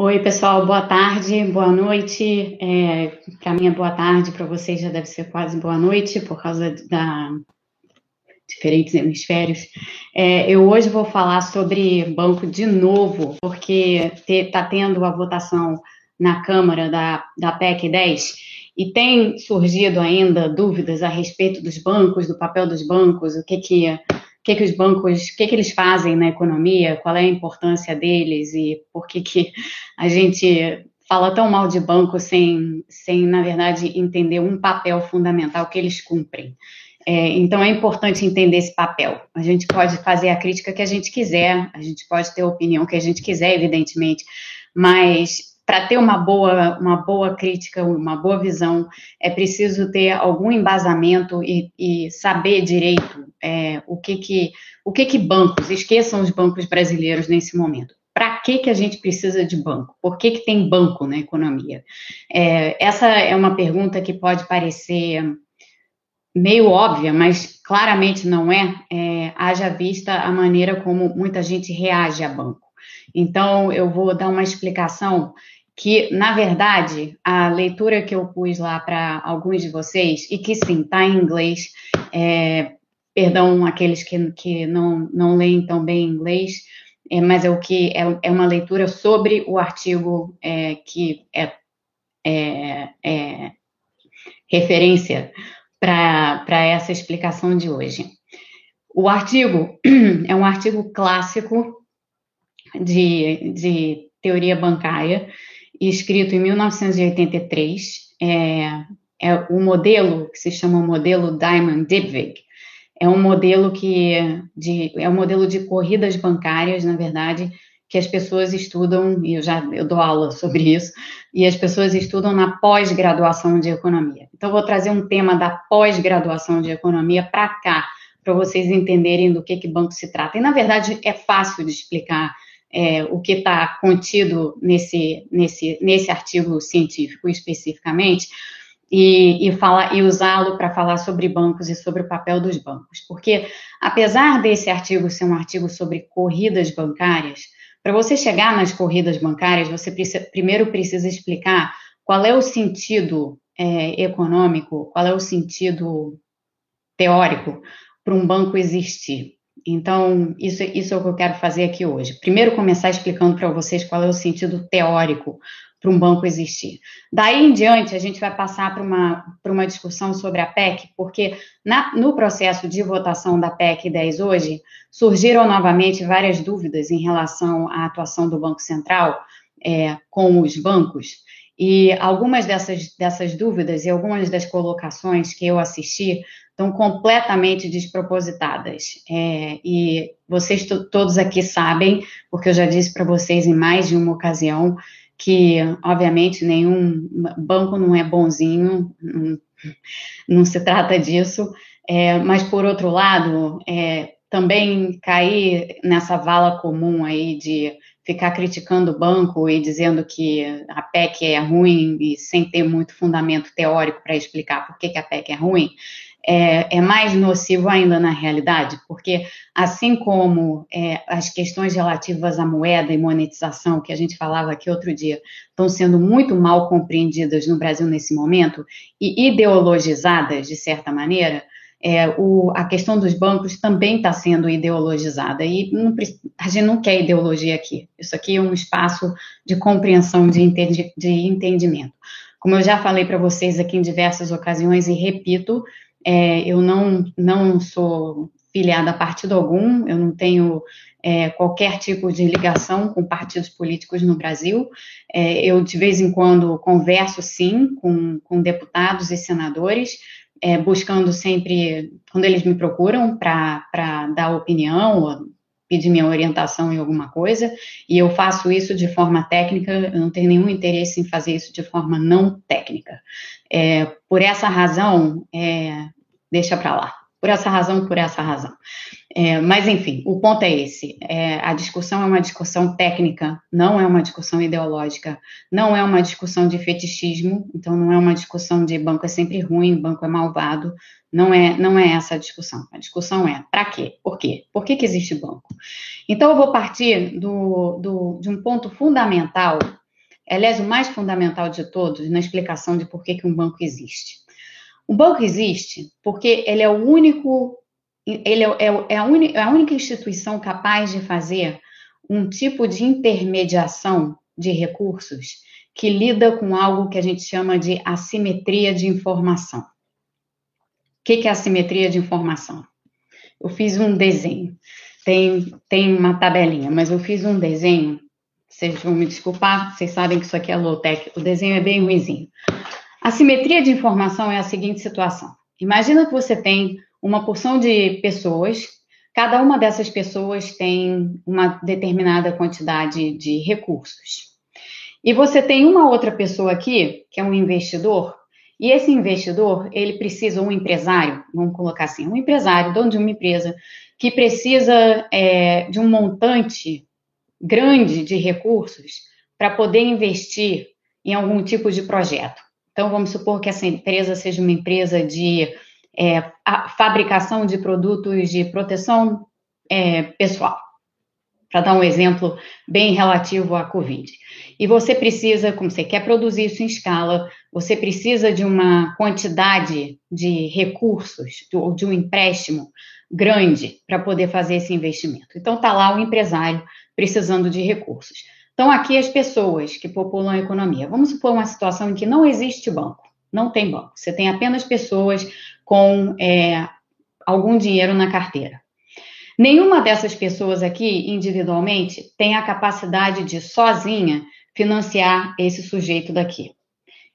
Oi, pessoal, boa tarde, boa noite. É, para mim é boa tarde, para vocês já deve ser quase boa noite, por causa da diferentes hemisférios. É, eu hoje vou falar sobre banco de novo, porque está tendo a votação na Câmara da, da PEC 10 e tem surgido ainda dúvidas a respeito dos bancos, do papel dos bancos, o que que que, que os bancos, o que, que eles fazem na economia, qual é a importância deles e por que, que a gente fala tão mal de banco sem, sem, na verdade, entender um papel fundamental que eles cumprem. É, então, é importante entender esse papel. A gente pode fazer a crítica que a gente quiser, a gente pode ter a opinião que a gente quiser, evidentemente, mas para ter uma boa, uma boa crítica, uma boa visão, é preciso ter algum embasamento e, e saber direito é, o que que o que que bancos, esqueçam os bancos brasileiros nesse momento. Para que, que a gente precisa de banco? Por que, que tem banco na economia? É, essa é uma pergunta que pode parecer meio óbvia, mas claramente não é, é haja vista a maneira como muita gente reage a banco. Então, eu vou dar uma explicação que, na verdade, a leitura que eu pus lá para alguns de vocês, e que sim, está em inglês, é, perdão aqueles que, que não, não leem tão bem inglês, é, mas é o que é, é uma leitura sobre o artigo é, que é, é, é referência para essa explicação de hoje. O artigo é um artigo clássico de, de teoria bancária, escrito em 1983. É, é o modelo que se chama o modelo Diamond-Dybvig. É um modelo que de, é um modelo de corridas bancárias, na verdade, que as pessoas estudam, e eu já eu dou aula sobre isso, e as pessoas estudam na pós-graduação de economia. Então, vou trazer um tema da pós-graduação de economia para cá, para vocês entenderem do que, que banco se trata. E, na verdade, é fácil de explicar é, o que está contido nesse, nesse, nesse artigo científico especificamente, e, e, e usá-lo para falar sobre bancos e sobre o papel dos bancos. Porque, apesar desse artigo ser um artigo sobre corridas bancárias, para você chegar nas corridas bancárias, você precisa, primeiro precisa explicar qual é o sentido é, econômico, qual é o sentido teórico para um banco existir. Então, isso, isso é o que eu quero fazer aqui hoje. Primeiro, começar explicando para vocês qual é o sentido teórico para um banco existir. Daí em diante, a gente vai passar para uma, uma discussão sobre a PEC, porque na, no processo de votação da PEC 10 hoje, surgiram novamente várias dúvidas em relação à atuação do Banco Central é, com os bancos. E algumas dessas, dessas dúvidas e algumas das colocações que eu assisti estão completamente despropositadas. É, e vocês todos aqui sabem, porque eu já disse para vocês em mais de uma ocasião, que, obviamente, nenhum banco não é bonzinho, não, não se trata disso, é, mas, por outro lado, é, também cair nessa vala comum aí de ficar criticando o banco e dizendo que a PEC é ruim e sem ter muito fundamento teórico para explicar por que, que a PEC é ruim, é, é, mais nocivo ainda na realidade, porque assim como é, as questões relativas à moeda e monetização, que a gente falava aqui outro dia, estão sendo muito mal compreendidas no Brasil nesse momento e ideologizadas, de certa maneira, é, o, a questão dos bancos também está sendo ideologizada e não, a gente não quer ideologia aqui. Isso aqui é um espaço de compreensão, de, entendi, de entendimento. Como eu já falei para vocês aqui em diversas ocasiões e repito, é, eu não, não sou filiada a partido algum, eu não tenho é, qualquer tipo de ligação com partidos políticos no Brasil. É, eu, de vez em quando, converso, sim, com, com deputados e senadores, é, buscando sempre, quando eles me procuram para dar opinião ou pedir minha orientação em alguma coisa, e eu faço isso de forma técnica, eu não tenho nenhum interesse em fazer isso de forma não técnica. É, por essa razão, é, deixa para lá. Por essa razão, por essa razão. É, mas, enfim, o ponto é esse: é, a discussão é uma discussão técnica, não é uma discussão ideológica, não é uma discussão de fetichismo, então não é uma discussão de banco é sempre ruim, banco é malvado, não é, não é essa a discussão. A discussão é para quê? Por quê? Por que, que existe banco? Então, eu vou partir do, do, de um ponto fundamental aliás, o mais fundamental de todos na explicação de por que, que um banco existe. O banco existe porque ele é o único, ele é, é, é, a, é a única instituição capaz de fazer um tipo de intermediação de recursos que lida com algo que a gente chama de assimetria de informação. O que é assimetria de informação? Eu fiz um desenho, tem, tem uma tabelinha, mas eu fiz um desenho. Vocês vão me desculpar, vocês sabem que isso aqui é low-tech, o desenho é bem ruizinho. A simetria de informação é a seguinte situação: imagina que você tem uma porção de pessoas, cada uma dessas pessoas tem uma determinada quantidade de recursos. E você tem uma outra pessoa aqui, que é um investidor, e esse investidor, ele precisa, um empresário, vamos colocar assim, um empresário, dono de uma empresa, que precisa é, de um montante grande de recursos para poder investir em algum tipo de projeto. Então, vamos supor que essa empresa seja uma empresa de é, fabricação de produtos de proteção é, pessoal, para dar um exemplo bem relativo à Covid. E você precisa, como você quer produzir isso em escala, você precisa de uma quantidade de recursos, ou de um empréstimo grande para poder fazer esse investimento. Então, está lá o empresário precisando de recursos. Então, aqui as pessoas que populam a economia. Vamos supor uma situação em que não existe banco, não tem banco, você tem apenas pessoas com é, algum dinheiro na carteira. Nenhuma dessas pessoas aqui, individualmente, tem a capacidade de, sozinha, financiar esse sujeito daqui.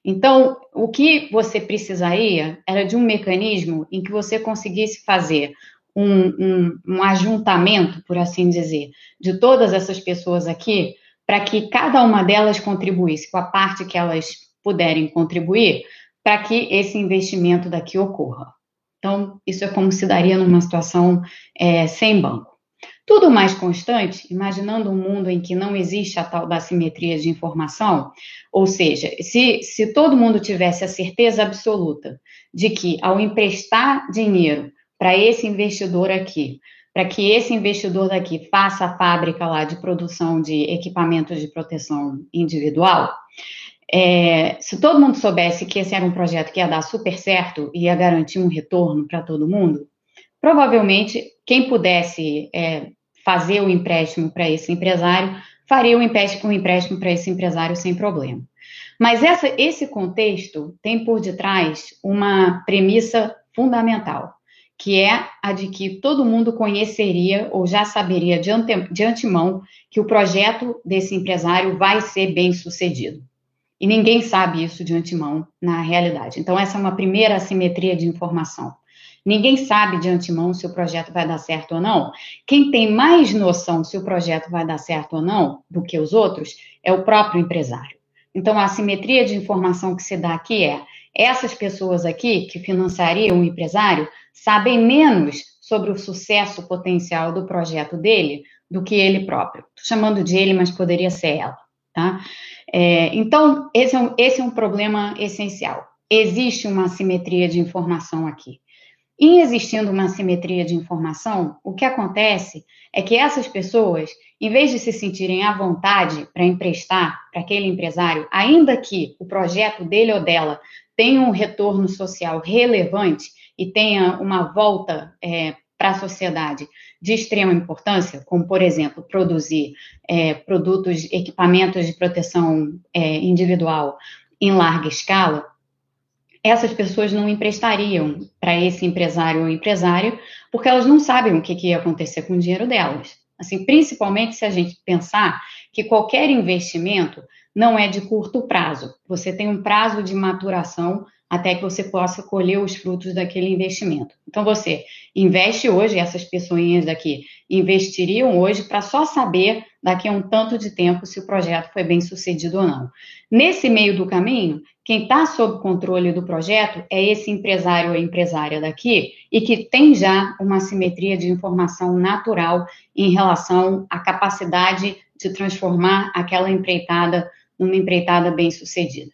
Então, o que você precisaria era de um mecanismo em que você conseguisse fazer um, um, um ajuntamento, por assim dizer, de todas essas pessoas aqui para que cada uma delas contribuísse com a parte que elas puderem contribuir para que esse investimento daqui ocorra. Então, isso é como se daria numa situação é, sem banco. Tudo mais constante, imaginando um mundo em que não existe a tal da simetria de informação, ou seja, se, se todo mundo tivesse a certeza absoluta de que ao emprestar dinheiro para esse investidor aqui, para que esse investidor daqui faça a fábrica lá de produção de equipamentos de proteção individual, é, se todo mundo soubesse que esse era um projeto que ia dar super certo e ia garantir um retorno para todo mundo, provavelmente quem pudesse é, fazer o empréstimo para esse empresário faria o empréstimo, empréstimo para esse empresário sem problema. Mas essa, esse contexto tem por detrás uma premissa fundamental que é a de que todo mundo conheceria ou já saberia de, ante, de antemão que o projeto desse empresário vai ser bem sucedido. E ninguém sabe isso de antemão na realidade. Então, essa é uma primeira assimetria de informação. Ninguém sabe de antemão se o projeto vai dar certo ou não. Quem tem mais noção se o projeto vai dar certo ou não do que os outros é o próprio empresário. Então, a assimetria de informação que se dá aqui é: essas pessoas aqui que financiariam o empresário sabem menos sobre o sucesso potencial do projeto dele do que ele próprio. Estou chamando de ele, mas poderia ser ela, tá? É, então, esse é, um, esse é um problema essencial. Existe uma assimetria de informação aqui. Em existindo uma assimetria de informação, o que acontece é que essas pessoas, em vez de se sentirem à vontade para emprestar para aquele empresário, ainda que o projeto dele ou dela tenha um retorno social relevante, e tenha uma volta é, para a sociedade de extrema importância, como, por exemplo, produzir é, produtos, equipamentos de proteção é, individual em larga escala, essas pessoas não emprestariam para esse empresário ou empresária, porque elas não sabem o que, que ia acontecer com o dinheiro delas. Assim, principalmente se a gente pensar que qualquer investimento não é de curto prazo. Você tem um prazo de maturação até que você possa colher os frutos daquele investimento. Então, você investe hoje, essas pessoinhas daqui investiriam hoje para só saber daqui a um tanto de tempo se o projeto foi bem sucedido ou não. Nesse meio do caminho, quem está sob controle do projeto é esse empresário ou empresária daqui e que tem já uma simetria de informação natural em relação à capacidade de transformar aquela empreitada numa empreitada bem sucedida.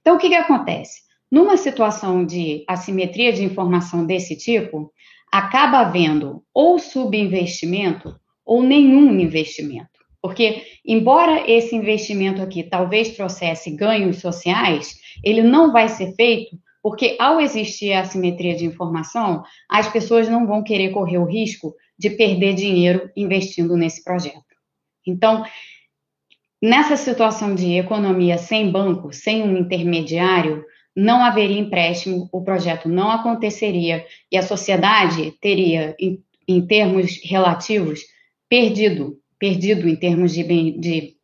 Então, o que, que acontece? Numa situação de assimetria de informação desse tipo, acaba havendo ou subinvestimento ou nenhum investimento. Porque, embora esse investimento aqui talvez trouxesse ganhos sociais, ele não vai ser feito porque, ao existir a assimetria de informação, as pessoas não vão querer correr o risco de perder dinheiro investindo nesse projeto. Então, nessa situação de economia sem banco, sem um intermediário, não haveria empréstimo, o projeto não aconteceria e a sociedade teria, em, em termos relativos, perdido, perdido em termos de, bem, de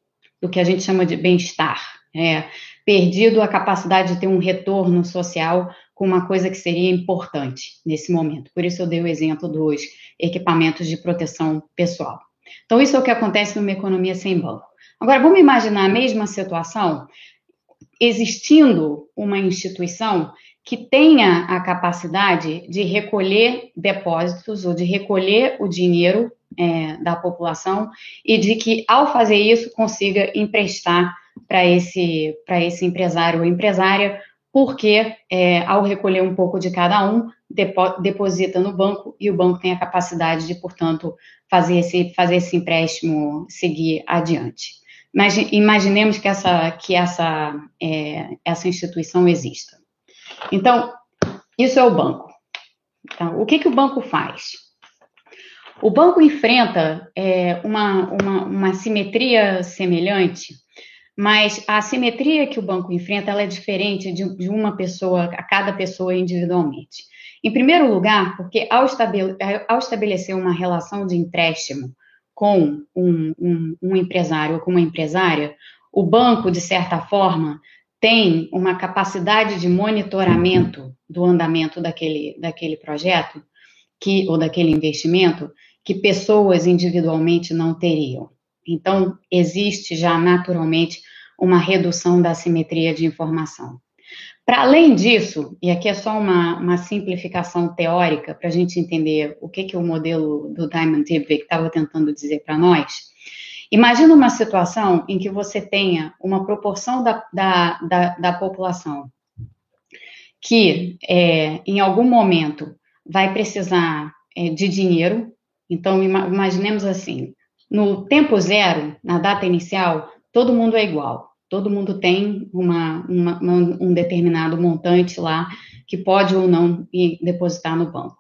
do que a gente chama de bem-estar, é, perdido a capacidade de ter um retorno social com uma coisa que seria importante nesse momento. Por isso eu dei o exemplo dos equipamentos de proteção pessoal. Então, isso é o que acontece numa economia sem banco. Agora, vamos imaginar a mesma situação existindo uma instituição que tenha a capacidade de recolher depósitos ou de recolher o dinheiro é, da população e de que, ao fazer isso, consiga emprestar para esse, esse empresário ou empresária, porque é, ao recolher um pouco de cada um, depo, deposita no banco e o banco tem a capacidade de, portanto, fazer esse, fazer esse empréstimo seguir adiante. Mas imaginemos que essa, que essa, é, essa instituição exista. Então, isso é o banco. Então, o que, que o banco faz? O banco enfrenta é, uma, uma, uma simetria semelhante, mas a simetria que o banco enfrenta é diferente de, de uma pessoa, a cada pessoa individualmente. Em primeiro lugar, porque ao, ao estabelecer uma relação de empréstimo com um, um, um empresário ou com uma empresária, o banco, de certa forma, tem uma capacidade de monitoramento do andamento daquele, daquele projeto que, ou daquele investimento que pessoas individualmente não teriam. Então, existe já naturalmente uma redução da simetria de informação. Para além disso, e aqui é só uma, uma simplificação teórica para a gente entender o que, que o modelo do Diamond Dybvig estava tentando dizer para nós, imagina uma situação em que você tenha uma proporção da, da, da, da população que, é, em algum momento, vai precisar é, de dinheiro. Então, imaginemos assim: no tempo zero, na data inicial, todo mundo é igual todo mundo tem uma, uma, um determinado montante lá que pode ou não depositar no banco.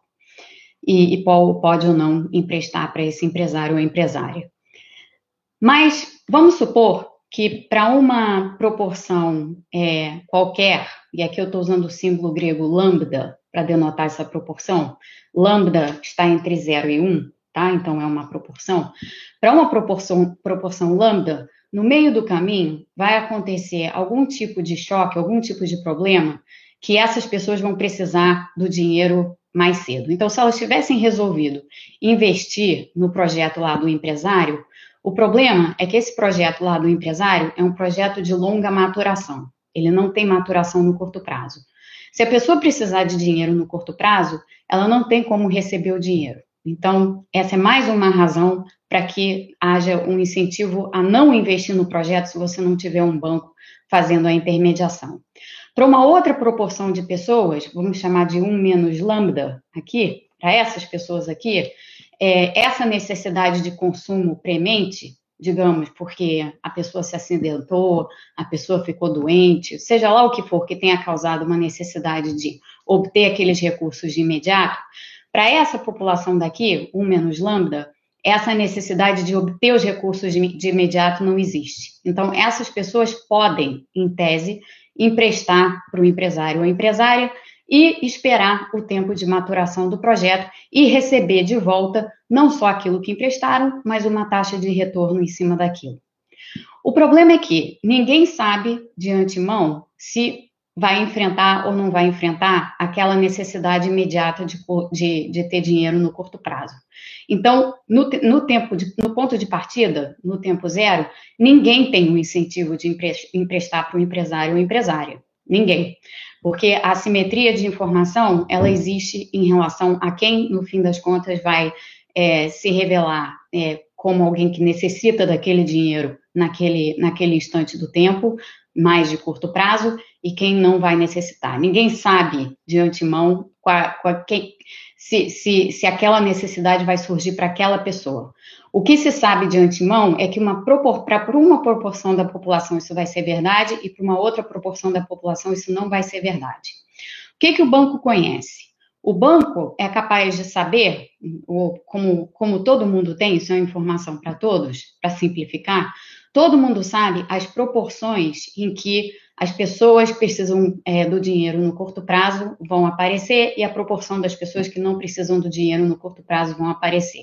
E, e pode ou não emprestar para esse empresário ou empresária. Mas vamos supor que para uma proporção é, qualquer, e aqui eu estou usando o símbolo grego lambda para denotar essa proporção, lambda está entre 0 e 1, um, tá? Então é uma proporção. Para uma proporção, proporção lambda, no meio do caminho vai acontecer algum tipo de choque, algum tipo de problema, que essas pessoas vão precisar do dinheiro mais cedo. Então, se elas tivessem resolvido investir no projeto lá do empresário, o problema é que esse projeto lá do empresário é um projeto de longa maturação. Ele não tem maturação no curto prazo. Se a pessoa precisar de dinheiro no curto prazo, ela não tem como receber o dinheiro. Então, essa é mais uma razão para que haja um incentivo a não investir no projeto se você não tiver um banco fazendo a intermediação. Para uma outra proporção de pessoas, vamos chamar de 1 menos lambda aqui, para essas pessoas aqui, é, essa necessidade de consumo premente, digamos, porque a pessoa se acidentou, a pessoa ficou doente, seja lá o que for que tenha causado uma necessidade de obter aqueles recursos de imediato, para essa população daqui, 1 menos lambda, essa necessidade de obter os recursos de, imediato não existe. Então, essas pessoas podem, em tese, emprestar para o empresário ou empresária e esperar o tempo de maturação do projeto e receber de volta não só aquilo que emprestaram, mas uma taxa de retorno em cima daquilo. O problema é que ninguém sabe de antemão se vai enfrentar ou não vai enfrentar aquela necessidade imediata de, de, de ter dinheiro no curto prazo. Então, no, no, tempo de, no ponto de partida, no tempo zero, ninguém tem um incentivo de emprestar para o empresário ou empresária. Ninguém. Porque a simetria de informação, ela existe em relação a quem, no fim das contas, vai é, se revelar é, como alguém que necessita daquele dinheiro naquele, naquele instante do tempo, mais de curto prazo e quem não vai necessitar. Ninguém sabe de antemão qual, qual, se, se, se aquela necessidade vai surgir para aquela pessoa. O que se sabe de antemão é que para uma proporção da população isso vai ser verdade e para uma outra proporção da população isso não vai ser verdade. O que, que o banco conhece? O banco é capaz de saber, como, como todo mundo tem, isso é informação para todos, para simplificar, todo mundo sabe as proporções em que as pessoas precisam é, do dinheiro no curto prazo vão aparecer e a proporção das pessoas que não precisam do dinheiro no curto prazo vão aparecer.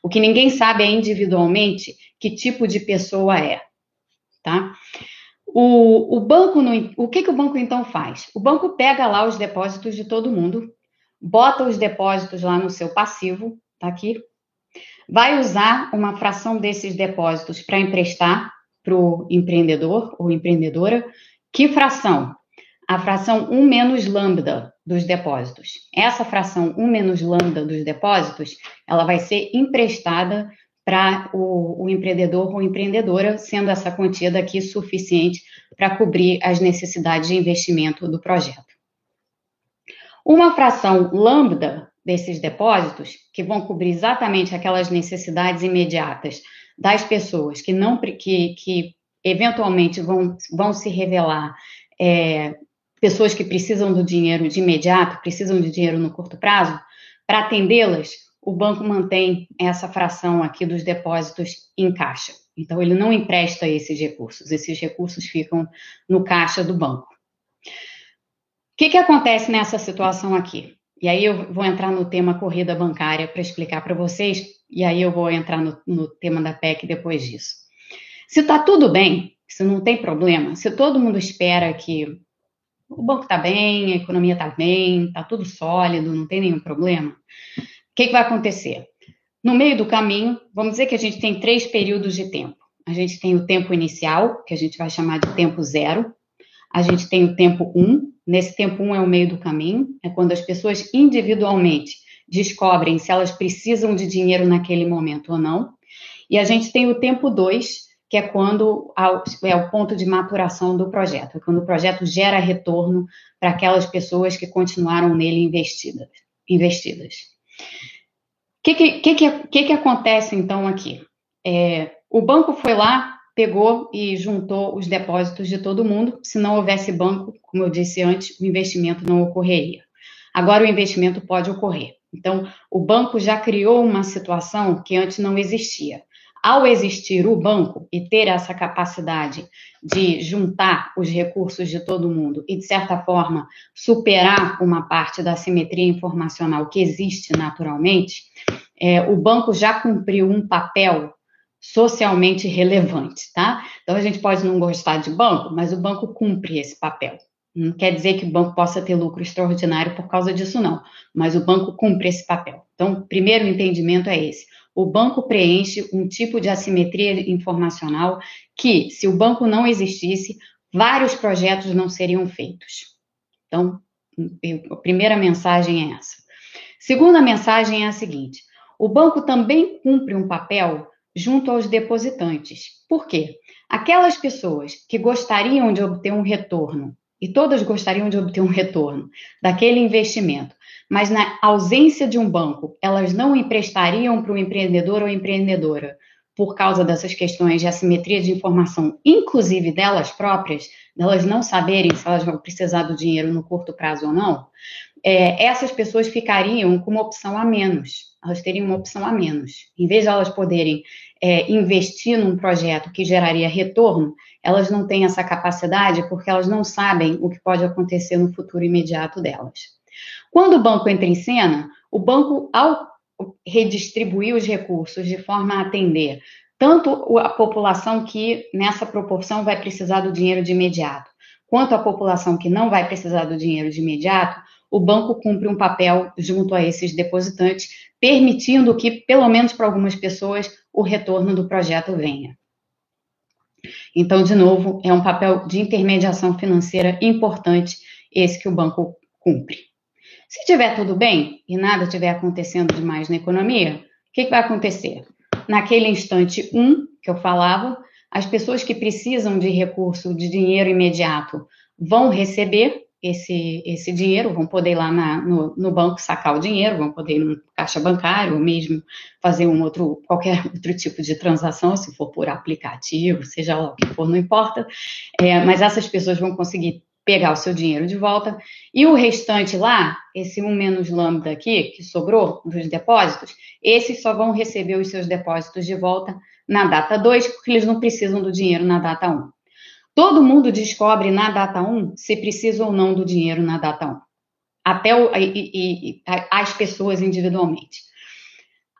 O que ninguém sabe é individualmente que tipo de pessoa é, tá? O, o banco, no, o que, que o banco então faz? O banco pega lá os depósitos de todo mundo, bota os depósitos lá no seu passivo, tá aqui, vai usar uma fração desses depósitos para emprestar para o empreendedor ou empreendedora que fração? A fração 1 menos lambda dos depósitos. Essa fração 1 menos lambda dos depósitos, ela vai ser emprestada para o, o, empreendedor ou empreendedora, sendo essa quantia daqui suficiente para cobrir as necessidades de investimento do projeto. Uma fração lambda desses depósitos, que vão cobrir exatamente aquelas necessidades imediatas das pessoas que não que, que eventualmente vão, vão se revelar é, pessoas que precisam do dinheiro de imediato, precisam de dinheiro no curto prazo, para atendê-las, o banco mantém essa fração aqui dos depósitos em caixa. Então, ele não empresta esses recursos, esses recursos ficam no caixa do banco. O que, que acontece nessa situação aqui? E aí eu vou entrar no tema corrida bancária para explicar para vocês, e aí eu vou entrar no, no tema da PEC depois disso. Se está tudo bem, se não tem problema, se todo mundo espera que o banco está bem, a economia está bem, está tudo sólido, não tem nenhum problema, o que, que vai acontecer? No meio do caminho, vamos dizer que a gente tem três períodos de tempo. A gente tem o tempo inicial, que a gente vai chamar de tempo zero. A gente tem o tempo um. Nesse tempo um é o meio do caminho, é quando as pessoas individualmente descobrem se elas precisam de dinheiro naquele momento ou não. E a gente tem o tempo dois, que é quando é o ponto de maturação do projeto, é quando o projeto gera retorno para aquelas pessoas que continuaram nele investidas. investidas. O que, que, que, que, que acontece então aqui? É, o banco foi lá, pegou e juntou os depósitos de todo mundo. Se não houvesse banco, como eu disse antes, o investimento não ocorreria. Agora o investimento pode ocorrer. Então, o banco já criou uma situação que antes não existia ao existir o banco e ter essa capacidade de juntar os recursos de todo mundo e, de certa forma, superar uma parte da simetria informacional que existe naturalmente, é, o banco já cumpriu um papel socialmente relevante, tá? Então, a gente pode não gostar de banco, mas o banco cumpre esse papel. Não quer dizer que o banco possa ter lucro extraordinário por causa disso, não. Mas o banco cumpre esse papel. Então, primeiro entendimento é esse o banco preenche um tipo de assimetria informacional que, se o banco não existisse, vários projetos não seriam feitos. Então, a primeira mensagem é essa. Segunda mensagem é a seguinte: o banco também cumpre um papel junto aos depositantes. Por quê? Aquelas pessoas que gostariam de obter um retorno, e todas gostariam de obter um retorno daquele investimento, mas na ausência de um banco, elas não emprestariam para o empreendedor ou empreendedora por causa dessas questões de assimetria de informação, inclusive delas próprias, delas não saberem se elas vão precisar do dinheiro no curto prazo ou não, é, essas pessoas ficariam com uma opção a menos. Elas teriam uma opção a menos. Em vez de elas poderem é, investir num projeto que geraria retorno, elas não têm essa capacidade porque elas não sabem o que pode acontecer no futuro imediato delas. Quando o banco entra em cena, o banco, ao redistribuir os recursos de forma a atender tanto a população que nessa proporção vai precisar do dinheiro de imediato, quanto a população que não vai precisar do dinheiro de imediato, o banco cumpre um papel junto a esses depositantes, permitindo que, pelo menos para algumas pessoas, o retorno do projeto venha. Então, de novo, é um papel de intermediação financeira importante esse que o banco cumpre. Se tiver tudo bem e nada estiver acontecendo demais na economia, o que, que vai acontecer? Naquele instante 1 um, que eu falava, as pessoas que precisam de recurso de dinheiro imediato vão receber esse, esse dinheiro, vão poder ir lá na, no, no, banco sacar o dinheiro, vão poder ir no caixa bancário, ou mesmo fazer um outro, qualquer outro tipo de transação, se for por aplicativo, seja lá o que for, não importa. É, mas essas pessoas vão conseguir pegar o seu dinheiro de volta. E o restante lá, esse 1 menos lambda aqui, que sobrou dos depósitos, esses só vão receber os seus depósitos de volta na data 2, porque eles não precisam do dinheiro na data 1. Todo mundo descobre na data 1 se precisa ou não do dinheiro na data 1. Até o, e, e, as pessoas individualmente.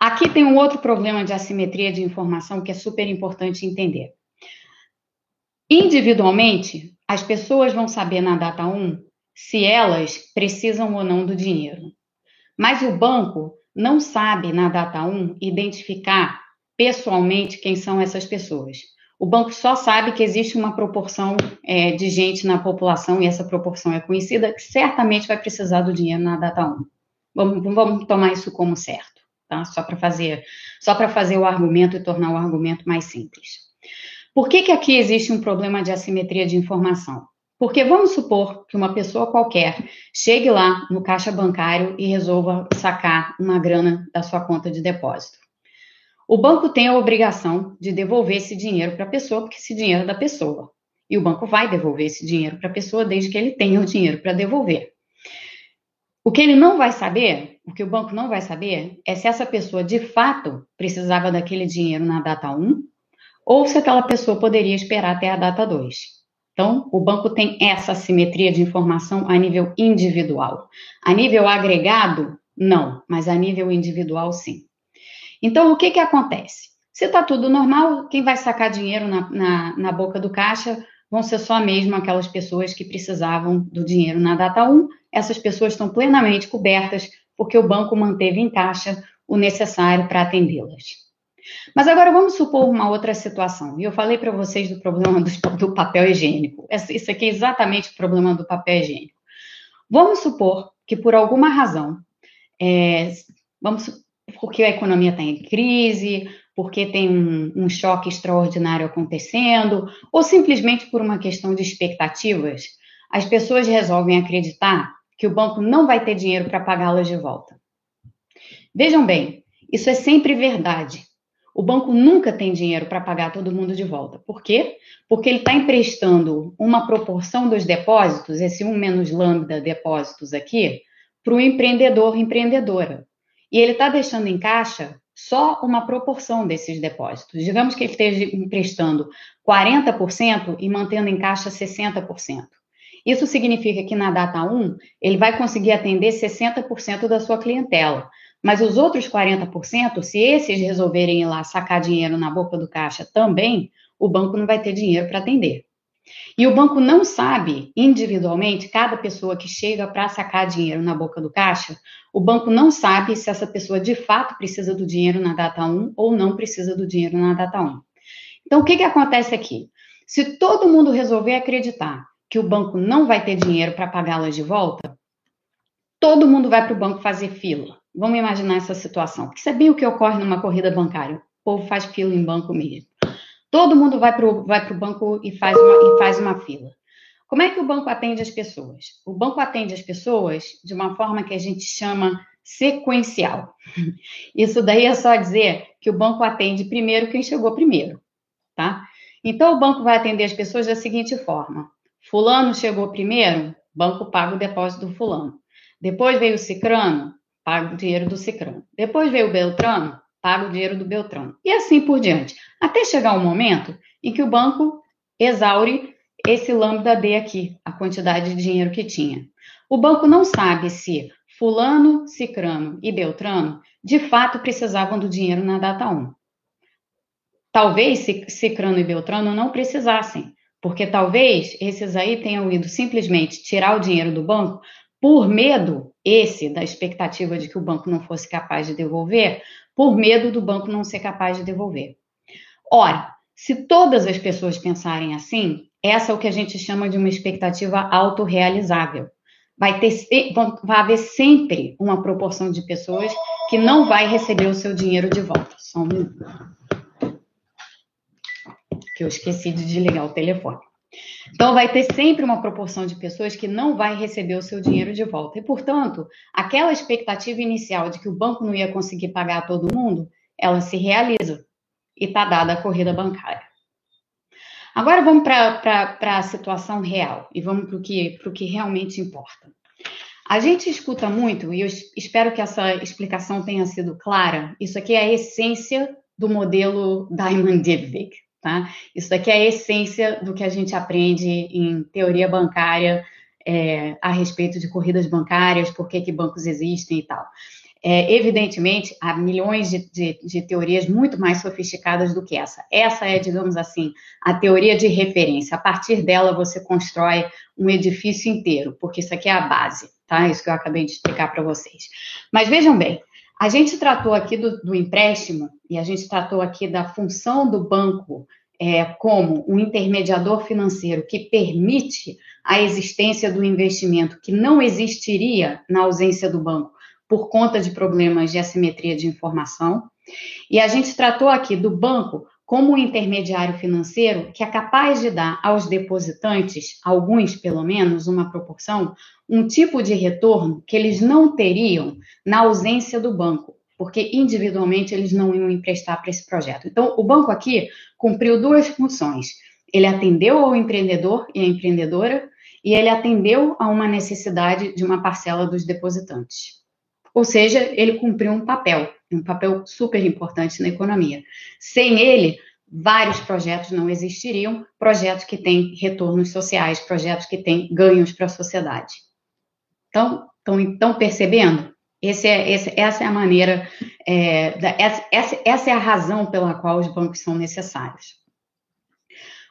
Aqui tem um outro problema de assimetria de informação que é super importante entender. Individualmente, as pessoas vão saber na data 1 se elas precisam ou não do dinheiro. Mas o banco não sabe na data 1 identificar pessoalmente quem são essas pessoas. O banco só sabe que existe uma proporção é, de gente na população, e essa proporção é conhecida, que certamente vai precisar do dinheiro na data 1. Vamos, vamos tomar isso como certo, tá? Só para fazer, só para fazer o argumento e tornar o argumento mais simples. Por que, que aqui existe um problema de assimetria de informação? Porque vamos supor que uma pessoa qualquer chegue lá no caixa bancário e resolva sacar uma grana da sua conta de depósito. O banco tem a obrigação de devolver esse dinheiro para a pessoa, porque esse dinheiro é da pessoa. E o banco vai devolver esse dinheiro para a pessoa desde que ele tenha o dinheiro para devolver. O que ele não vai saber, o que o banco não vai saber, é se essa pessoa de fato precisava daquele dinheiro na data 1 ou se aquela pessoa poderia esperar até a data 2. Então, o banco tem essa simetria de informação a nível individual. A nível agregado, não, mas a nível individual, sim. Então, o que, que acontece? Se está tudo normal, quem vai sacar dinheiro na, na, na, boca do caixa vão ser só mesmo aquelas pessoas que precisavam do dinheiro na data 1. Essas pessoas estão plenamente cobertas porque o banco manteve em caixa o necessário para atendê-las. Mas agora vamos supor uma outra situação. E eu falei para vocês do problema do, do, papel higiênico. Isso aqui é exatamente o problema do papel higiênico. Vamos supor que por alguma razão, é, vamos porque a economia está em crise, porque tem um, um, choque extraordinário acontecendo, ou simplesmente por uma questão de expectativas, as pessoas resolvem acreditar que o banco não vai ter dinheiro para pagá-las de volta. Vejam bem, isso é sempre verdade. O banco nunca tem dinheiro para pagar todo mundo de volta. Por quê? Porque ele está emprestando uma proporção dos depósitos, esse 1 menos lambda depósitos aqui, para o empreendedor, empreendedora e ele está deixando em caixa só uma proporção desses depósitos. Digamos que ele esteja emprestando 40% e mantendo em caixa 60%. Isso significa que na data 1, ele vai conseguir atender 60% da sua clientela. Mas os outros 40%, se esses resolverem ir lá sacar dinheiro na boca do caixa também, o banco não vai ter dinheiro para atender. E o banco não sabe individualmente, cada pessoa que chega para sacar dinheiro na boca do caixa, o banco não sabe se essa pessoa de fato precisa do dinheiro na data 1 ou não precisa do dinheiro na data 1. Então, o que, que acontece aqui? Se todo mundo resolver acreditar que o banco não vai ter dinheiro para pagá-las de volta, todo mundo vai para o banco fazer fila. Vamos imaginar essa situação, porque isso é bem o que ocorre numa corrida bancária. O povo faz fila em banco mesmo. Todo mundo vai para o vai banco e faz, uma, e faz uma fila. Como é que o banco atende as pessoas? O banco atende as pessoas de uma forma que a gente chama sequencial. Isso daí é só dizer que o banco atende primeiro quem chegou primeiro, tá? Então o banco vai atender as pessoas da seguinte forma: Fulano chegou primeiro, banco paga o depósito do fulano. Depois veio o Cicrano, paga o dinheiro do Cicrano. Depois veio o Beltrano, paga o dinheiro do Beltrano. E assim por diante. Até chegar um momento em que o banco exaure esse lambda D aqui, a quantidade de dinheiro que tinha. O banco não sabe se fulano, cicrano e beltrano de fato precisavam do dinheiro na data 1. Talvez cicrano e beltrano não precisassem, porque talvez esses aí tenham ido simplesmente tirar o dinheiro do banco por medo, esse da expectativa de que o banco não fosse capaz de devolver, por medo do banco não ser capaz de devolver. Ora, se todas as pessoas pensarem assim, essa é o que a gente chama de uma expectativa autorrealizável. Vai, ter, vai haver sempre uma proporção de pessoas que não vai receber o seu dinheiro de volta. Só um minuto. Que eu esqueci de desligar o telefone. Então, vai ter sempre uma proporção de pessoas que não vai receber o seu dinheiro de volta. E, portanto, aquela expectativa inicial de que o banco não ia conseguir pagar a todo mundo, ela se realiza e está dada a corrida bancária. Agora vamos para a situação real e vamos para o que, que realmente importa. A gente escuta muito, e eu espero que essa explicação tenha sido clara, isso aqui é a essência do modelo Diamond Dybvig. Tá? Isso daqui é a essência do que a gente aprende em teoria bancária é, a respeito de corridas bancárias, por que, que bancos existem e tal. É, evidentemente, há milhões de, de, de, teorias muito mais sofisticadas do que essa. Essa é, digamos assim, a teoria de referência. A partir dela, você constrói um edifício inteiro, porque isso aqui é a base, tá? Isso que eu acabei de explicar para vocês. Mas vejam bem, a gente tratou aqui do, do, empréstimo e a gente tratou aqui da função do banco é, como um intermediador financeiro que permite a existência do investimento que não existiria na ausência do banco por conta de problemas de assimetria de informação. E a gente tratou aqui do banco como um intermediário financeiro que é capaz de dar aos depositantes, alguns pelo menos, uma proporção, um tipo de retorno que eles não teriam na ausência do banco, porque individualmente eles não iam emprestar para esse projeto. Então, o banco aqui cumpriu duas funções. Ele atendeu ao empreendedor e à empreendedora, e ele atendeu a uma necessidade de uma parcela dos depositantes. Ou seja, ele cumpriu um papel, um papel super importante na economia. Sem ele, vários projetos não existiriam, projetos que têm retornos sociais, projetos que têm ganhos para a sociedade. Então, estão percebendo? Esse é, esse, essa é a maneira, é, da, essa, essa é a razão pela qual os bancos são necessários.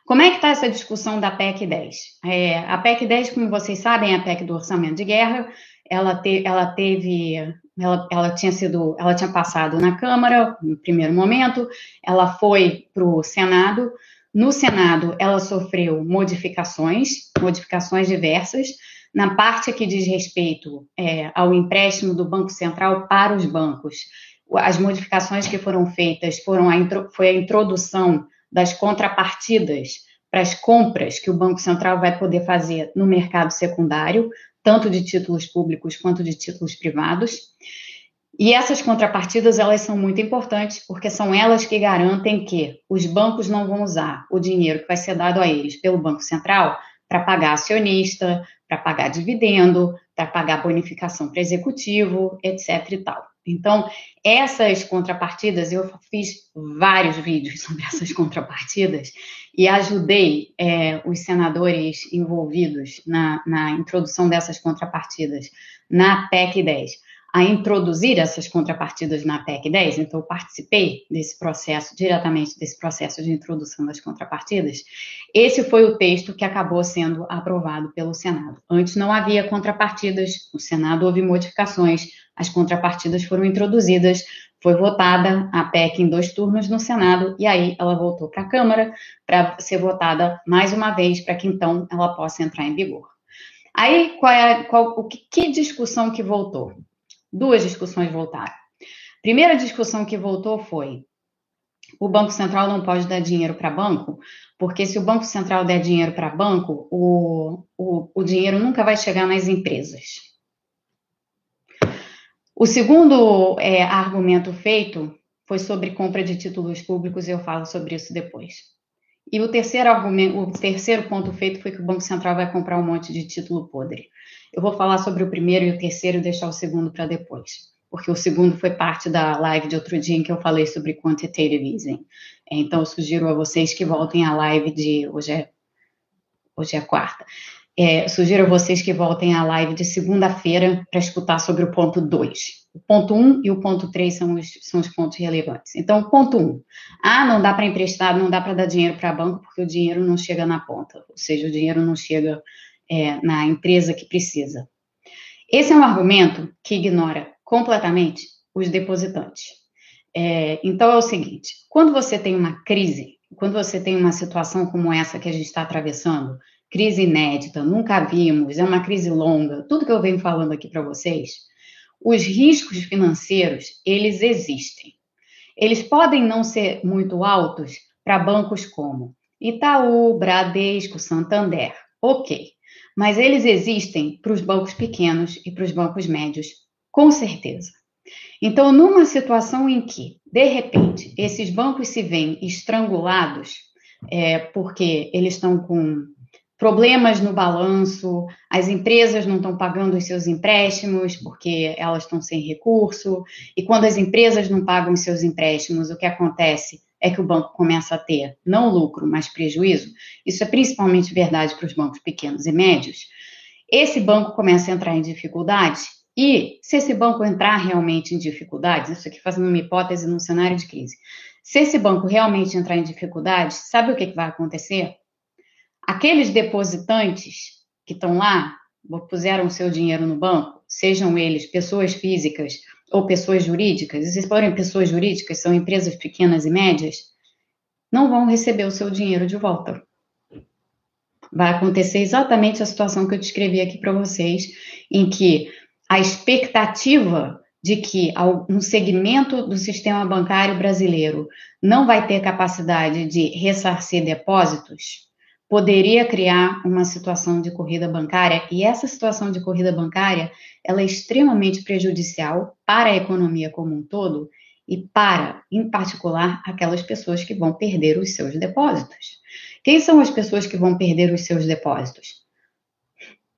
Como é que está essa discussão da PEC 10? É, a PEC 10, como vocês sabem, é a PEC do orçamento de guerra. Ela, te, ela teve, ela, ela, tinha sido, ela tinha passado na Câmara no primeiro momento, ela foi para o Senado. No Senado, ela sofreu modificações, modificações diversas. Na parte que diz respeito é, ao empréstimo do Banco Central para os bancos, as modificações que foram feitas foram a, foi a introdução das contrapartidas para as compras que o Banco Central vai poder fazer no mercado secundário, tanto de títulos públicos quanto de títulos privados. E essas contrapartidas, elas são muito importantes, porque são elas que garantem que os bancos não vão usar o dinheiro que vai ser dado a eles pelo Banco Central para pagar acionista, para pagar dividendo, para pagar bonificação para executivo, etc. e tal. Então, essas contrapartidas, eu fiz vários vídeos sobre essas contrapartidas e ajudei é, os senadores envolvidos na, na introdução dessas contrapartidas na PEC 10 a introduzir essas contrapartidas na PEC 10, então eu participei desse processo, diretamente desse processo de introdução das contrapartidas. Esse foi o texto que acabou sendo aprovado pelo Senado. Antes não havia contrapartidas, no Senado houve modificações, as contrapartidas foram introduzidas, foi votada a PEC em dois turnos no Senado e aí ela voltou para a Câmara para ser votada mais uma vez, para que então ela possa entrar em vigor. Aí, qual é, qual, o que, que discussão que voltou? duas discussões voltaram. Primeira discussão que voltou foi: o Banco Central não pode dar dinheiro para banco, porque se o Banco Central der dinheiro para banco, o, o, o dinheiro nunca vai chegar nas empresas. O segundo é, argumento feito foi sobre compra de títulos públicos, e eu falo sobre isso depois. E o terceiro argumento, o terceiro ponto feito foi que o Banco Central vai comprar um monte de título podre. Eu vou falar sobre o primeiro e o terceiro e deixar o segundo para depois, porque o segundo foi parte da live de outro dia em que eu falei sobre quantitative easing. Então, eu sugiro a vocês que voltem à live de. Hoje é, hoje é quarta. É, sugiro a vocês que voltem à live de segunda-feira para escutar sobre o ponto 2. O ponto 1 um e o ponto 3 são os, são os pontos relevantes. Então, ponto 1. Um, ah, não dá para emprestar, não dá para dar dinheiro para banco porque o dinheiro não chega na ponta. Ou seja, o dinheiro não chega é, na empresa que precisa. Esse é um argumento que ignora completamente os depositantes. É, então é o seguinte: quando você tem uma crise, quando você tem uma situação como essa que a gente está atravessando, crise inédita, nunca vimos, é uma crise longa, tudo que eu venho falando aqui para vocês, os riscos financeiros, eles existem. Eles podem não ser muito altos para bancos como Itaú, Bradesco, Santander. Ok. Mas eles existem para os bancos pequenos e para os bancos médios, com certeza. Então, numa situação em que, de repente, esses bancos se veem estrangulados, é, porque eles estão com problemas no balanço, as empresas não estão pagando os seus empréstimos porque elas estão sem recurso, e quando as empresas não pagam os seus empréstimos, o que acontece é que o banco começa a ter não lucro, mas prejuízo. Isso é principalmente verdade para os bancos pequenos e médios. Esse banco começa a entrar em dificuldades, e se esse banco entrar realmente em dificuldades, isso aqui fazendo uma hipótese num cenário de crise, se esse banco realmente entrar em dificuldades, sabe o que, que vai acontecer? Aqueles depositantes que estão lá, puseram seu dinheiro no banco, sejam eles pessoas físicas ou pessoas jurídicas, e se forem pessoas jurídicas, são empresas pequenas e médias, não vão receber o seu dinheiro de volta. Vai acontecer exatamente a situação que eu descrevi aqui para vocês, em que a expectativa de que um segmento do sistema bancário brasileiro não vai ter capacidade de ressarcir depósitos, poderia criar uma situação de corrida bancária, e essa situação de corrida bancária, ela é extremamente prejudicial para a economia como um todo e para, em particular, aquelas pessoas que vão perder os seus depósitos. Quem são as pessoas que vão perder os seus depósitos?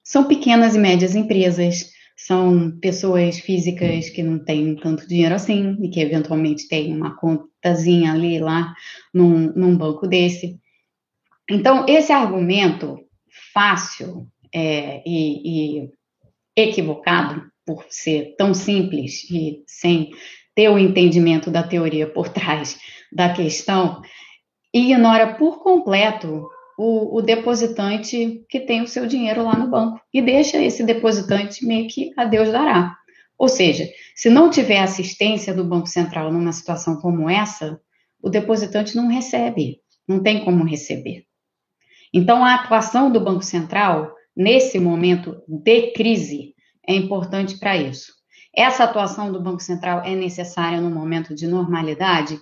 São pequenas e médias empresas, são pessoas físicas que não têm tanto dinheiro assim e que eventualmente têm uma contazinha ali lá num, num banco desse. Então, esse argumento fácil é, e, e equivocado, por ser tão simples e sem ter o entendimento da teoria por trás da questão, ignora por completo o, o, depositante que tem o seu dinheiro lá no banco e deixa esse depositante meio que a Deus dará. Ou seja, se não tiver assistência do Banco Central numa situação como essa, o depositante não recebe, não tem como receber. Então, a atuação do Banco Central, nesse momento de crise, é importante para isso. Essa atuação do Banco Central é necessária no momento de normalidade?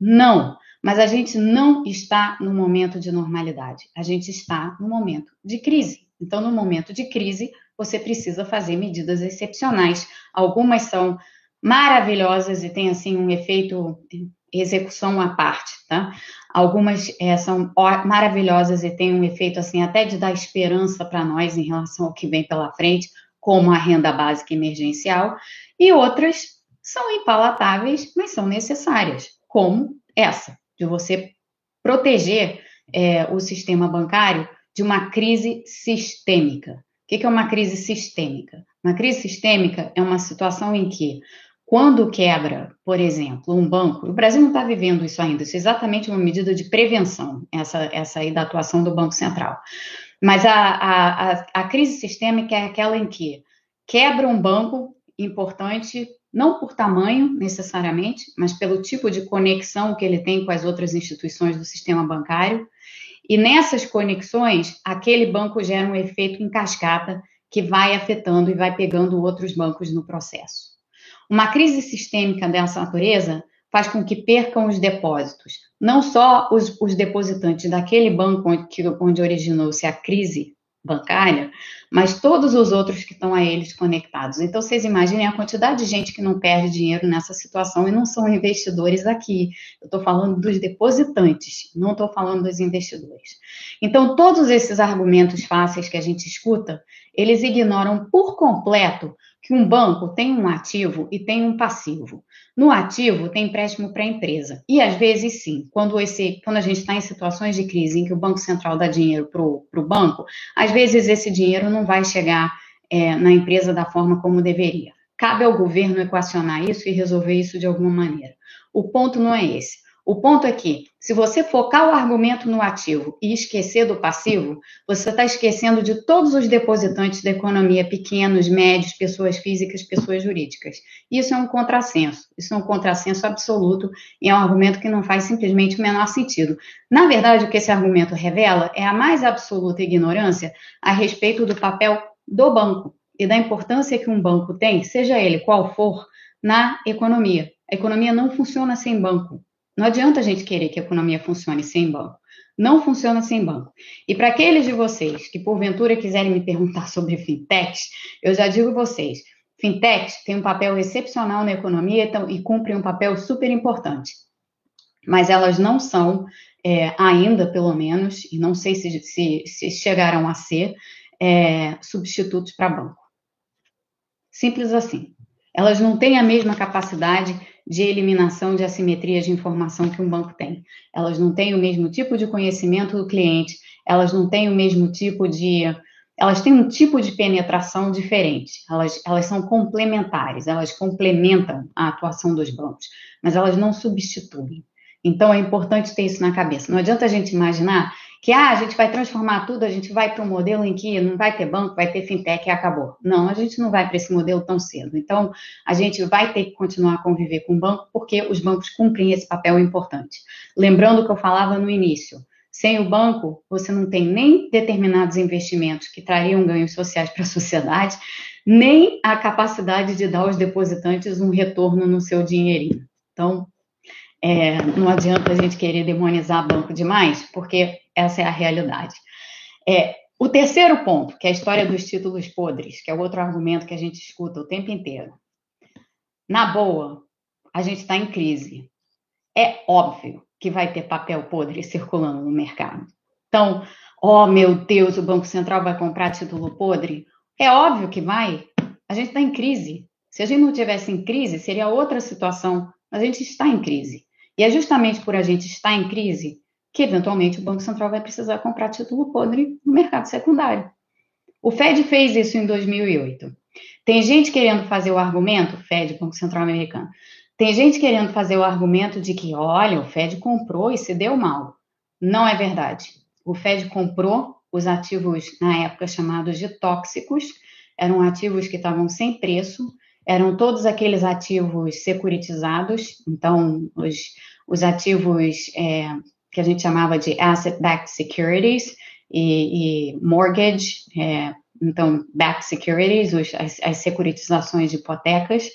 Não, mas a gente não está no momento de normalidade, a gente está no momento de crise. Então, no momento de crise, você precisa fazer medidas excepcionais. Algumas são maravilhosas e têm assim um efeito execução à parte, tá? Algumas é, são maravilhosas e têm um efeito assim até de dar esperança para nós em relação ao que vem pela frente, como a renda básica emergencial, e outras são impalatáveis, mas são necessárias, como essa, de você proteger é, o sistema bancário de uma crise sistêmica. O que é uma crise sistêmica? Uma crise sistêmica é uma situação em que quando quebra, por exemplo, um banco, o Brasil não está vivendo isso ainda, isso é exatamente uma medida de prevenção, essa, essa aí da atuação do Banco Central. Mas a, a, a, a crise sistêmica é aquela em que quebra um banco importante, não por tamanho necessariamente, mas pelo tipo de conexão que ele tem com as outras instituições do sistema bancário. E nessas conexões, aquele banco gera um efeito em cascata que vai afetando e vai pegando outros bancos no processo. Uma crise sistêmica dessa natureza faz com que percam os depósitos, não só os, os depositantes daquele banco onde, onde originou-se a crise bancária, mas todos os outros que estão a eles conectados. Então, vocês imaginem a quantidade de gente que não perde dinheiro nessa situação e não são investidores aqui. Eu estou falando dos depositantes, não estou falando dos investidores. Então, todos esses argumentos fáceis que a gente escuta, eles ignoram por completo que um banco tem um ativo e tem um passivo. No ativo tem empréstimo para a empresa. E às vezes sim, quando, esse, quando a gente está em situações de crise em que o Banco Central dá dinheiro para o banco, às vezes esse dinheiro não vai chegar é, na empresa da forma como deveria. Cabe ao governo equacionar isso e resolver isso de alguma maneira. O ponto não é esse. O ponto é que, se você focar o argumento no ativo e esquecer do passivo, você está esquecendo de todos os depositantes da economia, pequenos, médios, pessoas físicas, pessoas jurídicas. Isso é um contrassenso. Isso é um contrassenso absoluto e é um argumento que não faz simplesmente o menor sentido. Na verdade, o que esse argumento revela é a mais absoluta ignorância a respeito do papel do banco e da importância que um banco tem, seja ele qual for, na economia. A economia não funciona sem banco. Não adianta a gente querer que a economia funcione sem banco. Não funciona sem banco. E para aqueles de vocês que porventura quiserem me perguntar sobre fintechs, eu já digo vocês, fintechs têm um papel excepcional na economia e cumprem um papel super importante. Mas elas não são, é, ainda pelo menos, e não sei se, se, se chegarão a ser, é, substitutos para banco. Simples assim. Elas não têm a mesma capacidade de eliminação de assimetrias de informação que um banco tem. Elas não têm o mesmo tipo de conhecimento do cliente, elas não têm o mesmo tipo de. Elas têm um tipo de penetração diferente, elas, elas são complementares, elas complementam a atuação dos bancos, mas elas não substituem. Então é importante ter isso na cabeça. Não adianta a gente imaginar que ah, a gente vai transformar tudo, a gente vai para um modelo em que não vai ter banco, vai ter fintech e acabou. Não, a gente não vai para esse modelo tão cedo. Então, a gente vai ter que continuar a conviver com o banco, porque os bancos cumprem esse papel importante. Lembrando o que eu falava no início, sem o banco, você não tem nem determinados investimentos que trariam ganhos sociais para a sociedade, nem a capacidade de dar aos depositantes um retorno no seu dinheirinho. Então, é, não adianta a gente querer demonizar banco demais, porque essa é a realidade. É, o terceiro ponto, que é a história dos títulos podres, que é outro argumento que a gente escuta o tempo inteiro. Na boa, a gente está em crise. É óbvio que vai ter papel podre circulando no mercado. Então, oh meu Deus, o Banco Central vai comprar título podre? É óbvio que vai. A gente está em crise. Se a gente não tivesse em crise, seria outra situação. A gente está em crise. E é justamente por a gente estar em crise que, eventualmente, o Banco Central vai precisar comprar título podre no mercado secundário. O Fed fez isso em 2008. Tem gente querendo fazer o argumento, Fed, Banco Central Americano, tem gente querendo fazer o argumento de que, olha, o Fed comprou e se deu mal. Não é verdade. O Fed comprou os ativos, na época, chamados de tóxicos, eram ativos que estavam sem preço, eram todos aqueles ativos securitizados, então os, os ativos é, que a gente chamava de asset-backed securities e, e mortgage, é, então backed securities, os, as, as, securitizações de hipotecas.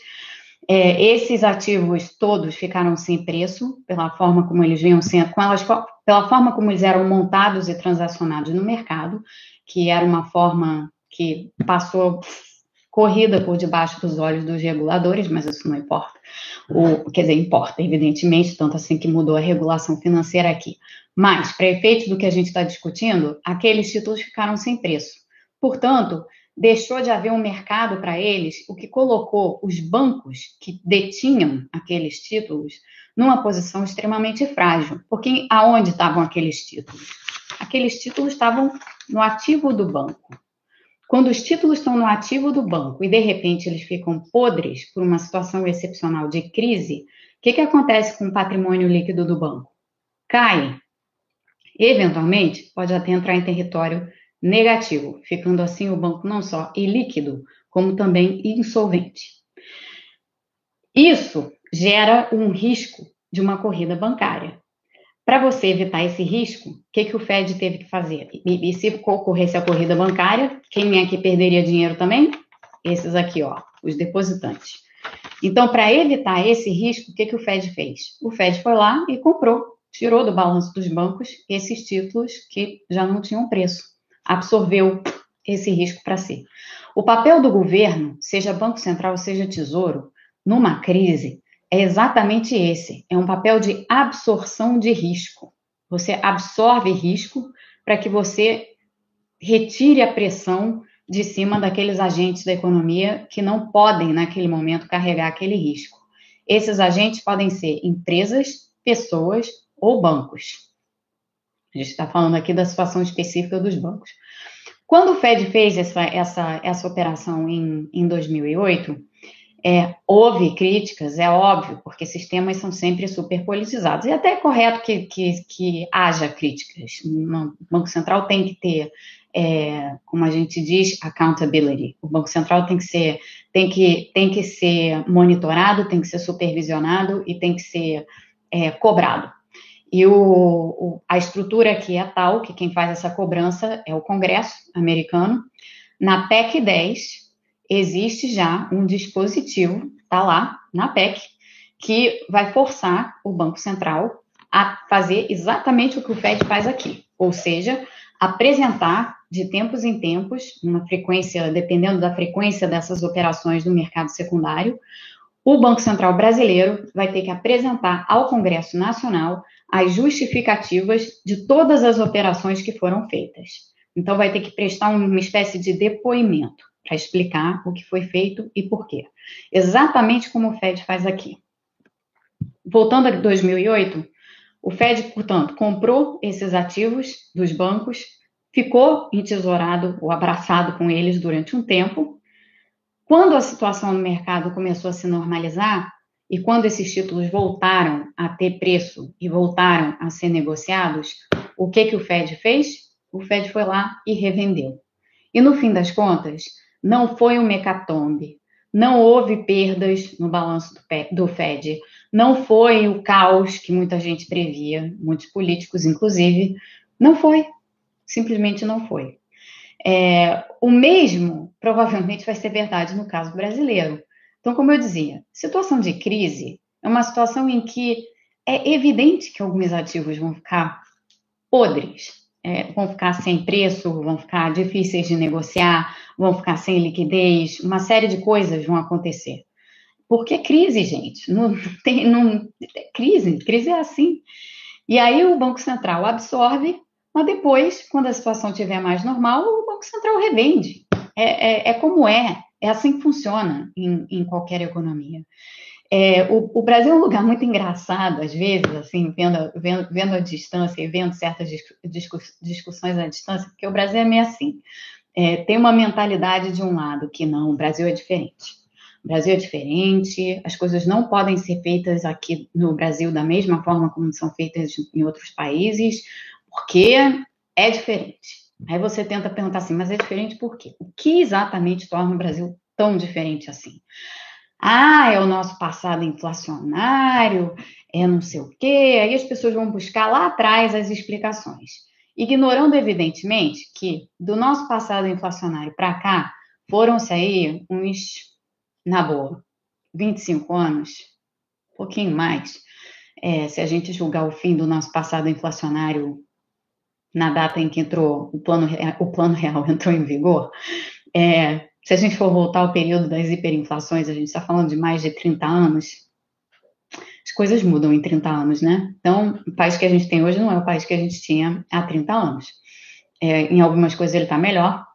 É, esses ativos todos ficaram sem preço pela forma como eles vinham sendo, com elas, pela forma como eles eram montados e transacionados no mercado, que era uma forma que passou corrida por debaixo dos olhos dos reguladores, mas isso não importa. O, quer dizer, importa, evidentemente, tanto assim que mudou a regulação financeira aqui. Mas, para efeitos do que a gente está discutindo, aqueles títulos ficaram sem preço. Portanto, deixou de haver um mercado para eles, o que colocou os bancos que detinham aqueles títulos numa posição extremamente frágil. Porque aonde estavam aqueles títulos? Aqueles títulos estavam no ativo do banco. Quando os títulos estão no ativo do banco e de repente eles ficam podres por uma situação excepcional de crise, o que, que acontece com o patrimônio líquido do banco? Cai. Eventualmente, pode até entrar em território negativo, ficando assim o banco não só ilíquido, como também insolvente. Isso gera um risco de uma corrida bancária. Para você evitar esse risco, o que, que o Fed teve que fazer? E, e se ocorresse a corrida bancária, quem é que perderia dinheiro também? Esses aqui, ó, os depositantes. Então, para evitar esse risco, o que, que o Fed fez? O Fed foi lá e comprou, tirou do balanço dos bancos esses títulos que já não tinham preço, absorveu esse risco para si. O papel do governo, seja Banco Central, seja Tesouro, numa crise, é exatamente esse: é um papel de absorção de risco. Você absorve risco para que você retire a pressão de cima daqueles agentes da economia que não podem, naquele momento, carregar aquele risco. Esses agentes podem ser empresas, pessoas ou bancos. A gente está falando aqui da situação específica dos bancos. Quando o Fed fez essa, essa, essa operação em, em 2008, é, houve críticas, é óbvio, porque sistemas são sempre super politizados. E até é correto que, que, que haja críticas. O Banco Central tem que ter, é, como a gente diz, accountability. O Banco Central tem que ser, tem que, tem que ser monitorado, tem que ser supervisionado e tem que ser é, cobrado. E o, o, a estrutura aqui é tal que quem faz essa cobrança é o Congresso americano. Na PEC 10, existe já um dispositivo, está lá na PEC, que vai forçar o Banco Central a fazer exatamente o que o Fed faz aqui, ou seja, apresentar de tempos em tempos, uma frequência, dependendo da frequência dessas operações no mercado secundário, o Banco Central brasileiro vai ter que apresentar ao Congresso Nacional as justificativas de todas as operações que foram feitas. Então, vai ter que prestar uma espécie de depoimento para explicar o que foi feito e por quê. Exatamente como o Fed faz aqui. Voltando a 2008, o Fed, portanto, comprou esses ativos dos bancos, ficou entesourado ou abraçado com eles durante um tempo. Quando a situação no mercado começou a se normalizar, e quando esses títulos voltaram a ter preço e voltaram a ser negociados, o que, que o Fed fez? O Fed foi lá e revendeu. E no fim das contas, não foi um mecatombe, não houve perdas no balanço do Fed, não foi o caos que muita gente previa, muitos políticos, inclusive, não foi, simplesmente não foi. É, o mesmo provavelmente vai ser verdade no caso brasileiro. Então, como eu dizia, situação de crise é uma situação em que é evidente que alguns ativos vão ficar podres, é, vão ficar sem preço, vão ficar difíceis de negociar, vão ficar sem liquidez, uma série de coisas vão acontecer. Porque é crise, gente. Não tem, não, crise, crise é assim. E aí o Banco Central absorve, mas depois, quando a situação estiver mais normal, o Banco Central revende. É, é, é como é. É assim que funciona em, em qualquer economia. É, o, o, Brasil é um lugar muito engraçado, às vezes, assim, vendo, vendo, vendo a distância e vendo certas discussões à distância, porque o Brasil é meio assim. É, tem uma mentalidade de um lado que não, o Brasil é diferente. O Brasil é diferente, as coisas não podem ser feitas aqui no Brasil da mesma forma como são feitas em outros países, porque é diferente. Aí você tenta perguntar assim, mas é diferente por quê? O que exatamente torna o Brasil tão diferente assim? Ah, é o nosso passado inflacionário, é não sei o quê. Aí as pessoas vão buscar lá atrás as explicações, ignorando, evidentemente, que do nosso passado inflacionário para cá foram-se aí uns, na boa, 25 anos, um pouquinho mais. É, se a gente julgar o fim do nosso passado inflacionário na data em que entrou o plano, o plano real entrou em vigor, é, se a gente for voltar ao período das hiperinflações, a gente está falando de mais de 30 anos, as coisas mudam em 30 anos, né? Então, o país que a gente tem hoje não é o país que a gente tinha há 30 anos. É, em algumas coisas ele está melhor,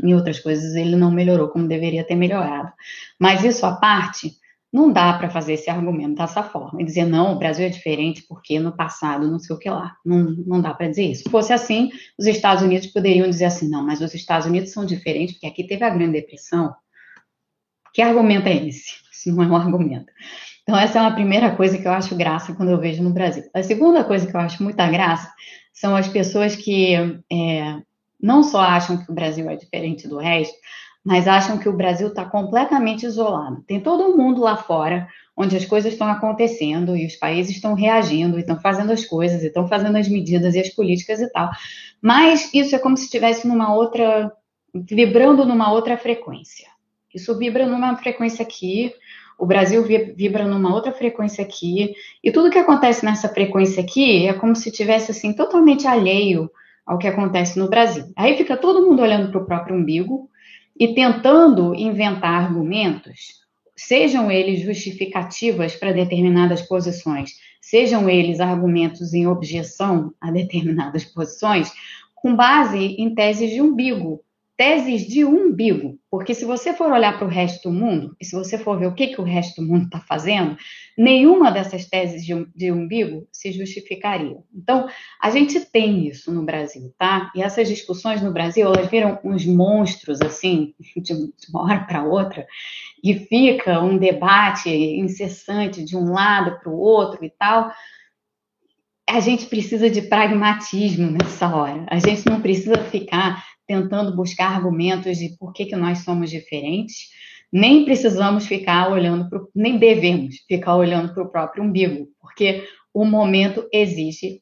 em outras coisas ele não melhorou como deveria ter melhorado. Mas isso à parte, não dá para fazer esse argumento dessa forma e dizer, não, o Brasil é diferente porque no passado não sei o que lá. Não, não dá para dizer isso. Se fosse assim, os Estados Unidos poderiam dizer assim, não, mas os Estados Unidos são diferentes porque aqui teve a Grande Depressão. Que argumento é esse? Isso não é um argumento. Então, essa é uma primeira coisa que eu acho graça quando eu vejo no Brasil. A segunda coisa que eu acho muita graça são as pessoas que é, não só acham que o Brasil é diferente do resto, mas acham que o Brasil está completamente isolado. Tem todo mundo lá fora onde as coisas estão acontecendo e os países estão reagindo estão fazendo as coisas estão fazendo as medidas e as políticas e tal. Mas isso é como se estivesse numa outra, vibrando numa outra frequência. Isso vibra numa frequência aqui, o Brasil vibra numa outra frequência aqui, e tudo que acontece nessa frequência aqui é como se tivesse assim totalmente alheio ao que acontece no Brasil. Aí fica todo mundo olhando para o próprio umbigo e tentando inventar argumentos, sejam eles justificativas para determinadas posições, sejam eles argumentos em objeção a determinadas posições, com base em teses de umbigo, teses de umbigo, porque se você for olhar para o resto do mundo, e se você for ver o que, que o resto do mundo está fazendo, nenhuma dessas teses de, de umbigo se justificaria. Então, a gente tem isso no Brasil, tá? E essas discussões no Brasil, elas viram uns monstros, assim, de uma hora para outra, e fica um debate incessante de um lado para o outro e tal, a gente precisa de pragmatismo nessa hora. A gente não precisa ficar tentando buscar argumentos de por que, que nós somos diferentes, nem precisamos ficar olhando para nem devemos ficar olhando para o próprio umbigo, porque o momento exige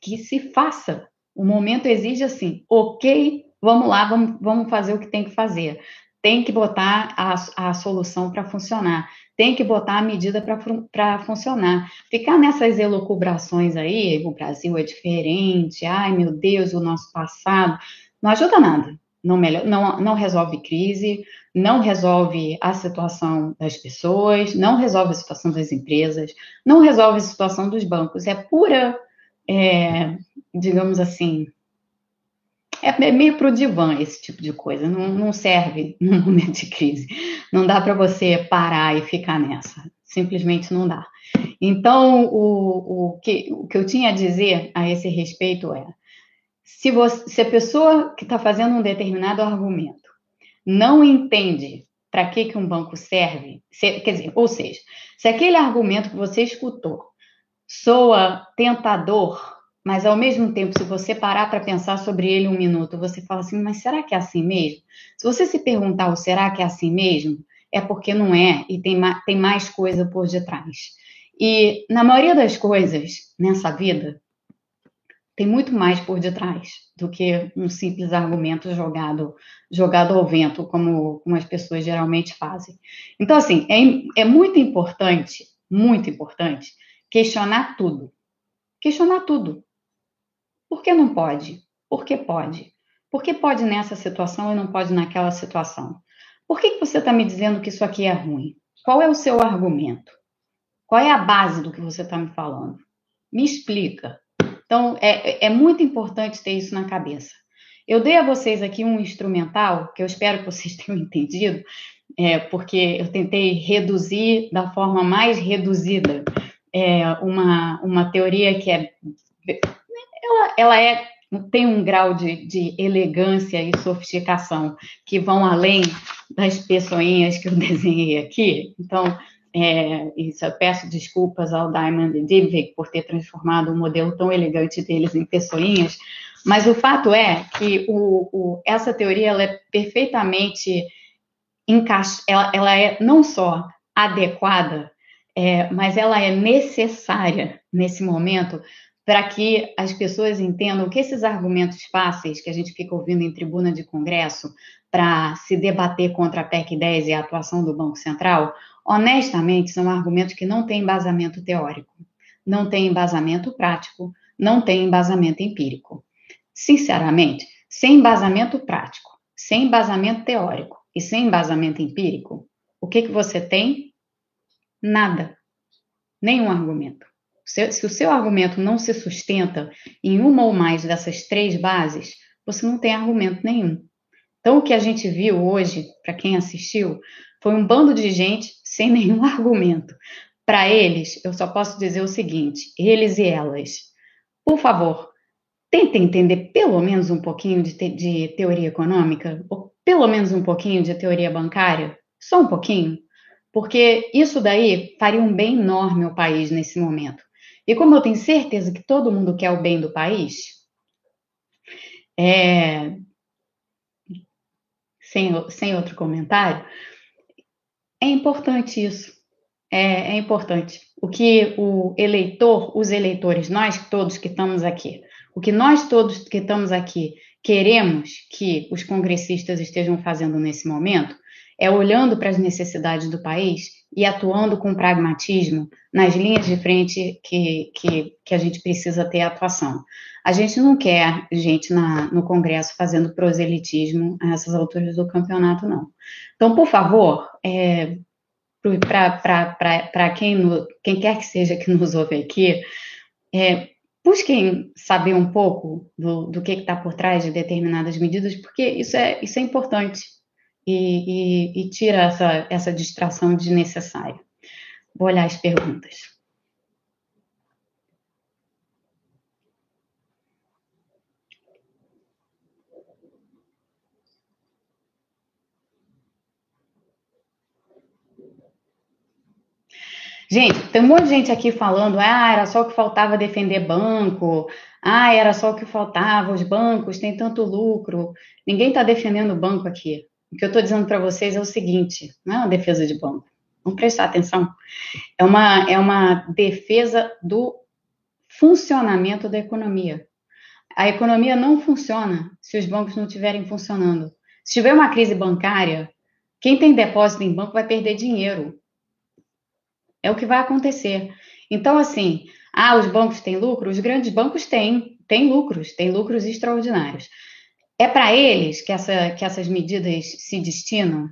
que se faça. O momento exige assim, ok, vamos lá, vamos, vamos fazer o que tem que fazer. Tem que botar a, a solução para funcionar. tem que botar a medida para funcionar. Ficar nessas elucubrações aí, o Brasil é diferente, ai meu Deus, o nosso passado, não ajuda nada. Não, melhor, não, não resolve crise, não resolve a situação das pessoas, não resolve a situação das empresas, não resolve a situação dos bancos. É pura, é, digamos assim, é meio pro divã esse tipo de coisa, não, não serve num momento de crise. Não dá para você parar e ficar nessa, simplesmente não dá. Então, o, o, que, o que eu tinha a dizer a esse respeito é: se, você, se a pessoa que está fazendo um determinado argumento não entende para que, que um banco serve, se, quer dizer, ou seja, se aquele argumento que você escutou soa tentador mas ao mesmo tempo, se você parar para pensar sobre ele um minuto, você fala assim, mas será que é assim mesmo? Se você se perguntar o será que é assim mesmo, é porque não é e tem, tem mais coisa por detrás. E na maioria das coisas nessa vida, tem muito mais por detrás do que um simples argumento jogado, jogado ao vento, como, como as pessoas geralmente fazem. Então, assim, é, é muito importante, muito importante, questionar tudo. Questionar tudo. Por que não pode? Por que pode? Por que pode nessa situação e não pode naquela situação? Por que, que você está me dizendo que isso aqui é ruim? Qual é o seu argumento? Qual é a base do que você está me falando? Me explica. Então, é, é muito importante ter isso na cabeça. Eu dei a vocês aqui um instrumental, que eu espero que vocês tenham entendido, é, porque eu tentei reduzir da forma mais reduzida é, uma, uma teoria que é ela, ela é, tem um grau de, de elegância e sofisticação que vão além das pessoinhas que eu desenhei aqui. Então, é, isso, peço desculpas ao Diamond e Dybvig por ter transformado o modelo tão elegante deles em pessoinhas, mas o fato é que o, o, essa teoria ela é perfeitamente encaixa, ela, ela é não só adequada, é, mas ela é necessária nesse momento para que as pessoas entendam que esses argumentos fáceis que a gente fica ouvindo em tribuna de congresso para se debater contra a PEC 10 e a atuação do Banco Central, honestamente, são argumentos que não têm embasamento teórico, não têm embasamento prático, não têm embasamento empírico. Sinceramente, sem embasamento prático, sem embasamento teórico e sem embasamento empírico, o que, que você tem? Nada. Nenhum argumento. Se, se o seu argumento não se sustenta em uma ou mais dessas três bases, você não tem argumento nenhum. Então, o que a gente viu hoje, para quem assistiu, foi um bando de gente sem nenhum argumento. Para eles, eu só posso dizer o seguinte: eles e elas, por favor, tentem entender pelo menos um pouquinho de, te de teoria econômica, ou pelo menos um pouquinho de teoria bancária, só um pouquinho, porque isso daí faria um bem enorme ao país nesse momento. E como eu tenho certeza que todo mundo quer o bem do país, é, sem, sem outro comentário, é importante isso. É, é, importante. O que o eleitor, os eleitores, nós todos que estamos aqui, o que nós todos que estamos aqui queremos que os congressistas estejam fazendo nesse momento é olhando para as necessidades do país e atuando com pragmatismo nas linhas de frente que, que, que a gente precisa ter atuação. A gente não quer gente na, no Congresso fazendo proselitismo a essas alturas do campeonato, não. Então, por favor, é, para quem, quem quer que seja que nos ouve aqui, é, busquem saber um pouco do, do que está por trás de determinadas medidas, porque isso é, isso é importante e, e, e tira essa, essa distração desnecessária. Vou olhar as perguntas. Gente, tem um monte de gente aqui falando, ah, era só o que faltava defender banco, ah, era só o que faltava, os bancos têm tanto lucro. Ninguém está defendendo o banco aqui. O que eu estou dizendo para vocês é o seguinte: não é uma defesa de banco. Vamos prestar atenção. É uma, é uma defesa do funcionamento da economia. A economia não funciona se os bancos não estiverem funcionando. Se tiver uma crise bancária, quem tem depósito em banco vai perder dinheiro. É o que vai acontecer. Então, assim, ah, os bancos têm lucro? Os grandes bancos têm, têm lucros, têm lucros extraordinários. É para eles que, essa, que essas medidas se destinam?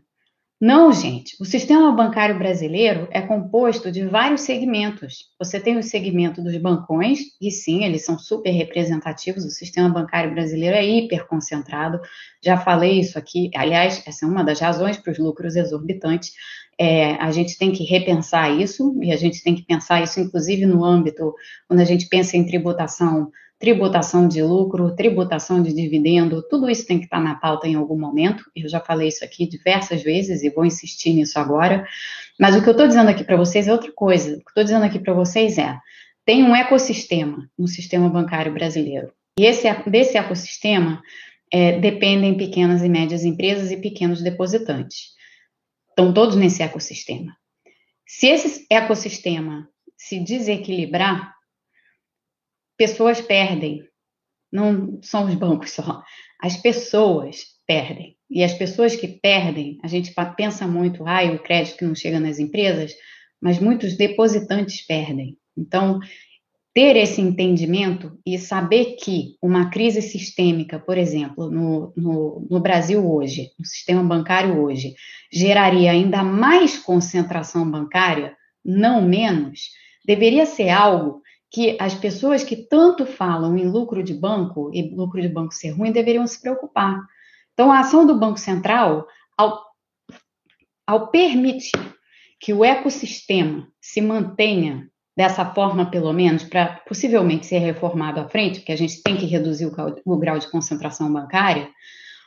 Não, gente. O sistema bancário brasileiro é composto de vários segmentos. Você tem o segmento dos bancões, e sim, eles são super representativos. O sistema bancário brasileiro é hiper concentrado. Já falei isso aqui. Aliás, essa é uma das razões para os lucros exorbitantes. É, a gente tem que repensar isso, e a gente tem que pensar isso, inclusive, no âmbito, quando a gente pensa em tributação tributação de lucro, tributação de dividendo, tudo isso tem que estar na pauta em algum momento. Eu já falei isso aqui diversas vezes e vou insistir nisso agora. Mas o que eu estou dizendo aqui para vocês é outra coisa. O que eu estou dizendo aqui para vocês é: tem um ecossistema no sistema bancário brasileiro. E esse, desse ecossistema é, dependem pequenas e médias empresas e pequenos depositantes. Estão todos nesse ecossistema. Se esse ecossistema se desequilibrar, pessoas perdem. Não são os bancos só. As pessoas perdem. E as pessoas que perdem, a gente pensa muito, ah, o crédito que não chega nas empresas, mas muitos depositantes perdem. Então, ter esse entendimento e saber que uma crise sistêmica, por exemplo, no, no, no, Brasil hoje, no sistema bancário hoje, geraria ainda mais concentração bancária, não menos, deveria ser algo que as pessoas que tanto falam em lucro de banco e lucro de banco ser ruim deveriam se preocupar. Então, a ação do Banco Central, ao, ao permitir que o ecossistema se mantenha dessa forma, pelo menos, para possivelmente ser reformado à frente, porque a gente tem que reduzir o, o grau de concentração bancária,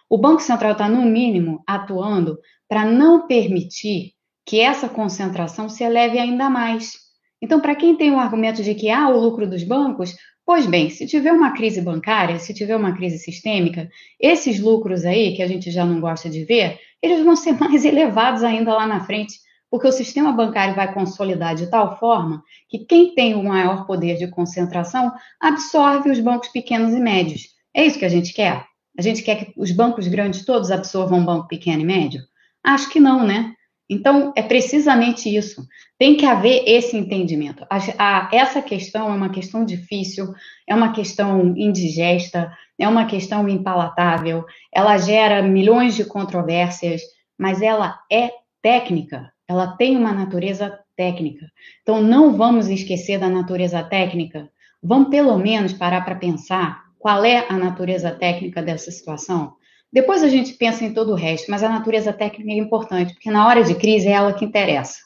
o Banco Central está, no mínimo, atuando para não permitir que essa concentração se eleve ainda mais. Então, para quem tem o argumento de que há ah, o lucro dos bancos, pois bem, se tiver uma crise bancária, se tiver uma crise sistêmica, esses lucros aí, que a gente já não gosta de ver, eles vão ser mais elevados ainda lá na frente, porque o sistema bancário vai consolidar de tal forma que quem tem o maior poder de concentração absorve os bancos pequenos e médios. É isso que a gente quer? A gente quer que os bancos grandes todos absorvam um banco pequeno e médio? Acho que não, né? Então, é precisamente isso. Tem que haver esse entendimento. A, a, essa questão é uma questão difícil, é uma questão indigesta, é uma questão impalatável, ela gera milhões de controvérsias, mas ela é técnica, ela tem uma natureza técnica. Então, não vamos esquecer da natureza técnica, vamos pelo menos parar para pensar qual é a natureza técnica dessa situação. Depois a gente pensa em todo o resto, mas a natureza técnica é importante, porque na hora de crise é ela que interessa.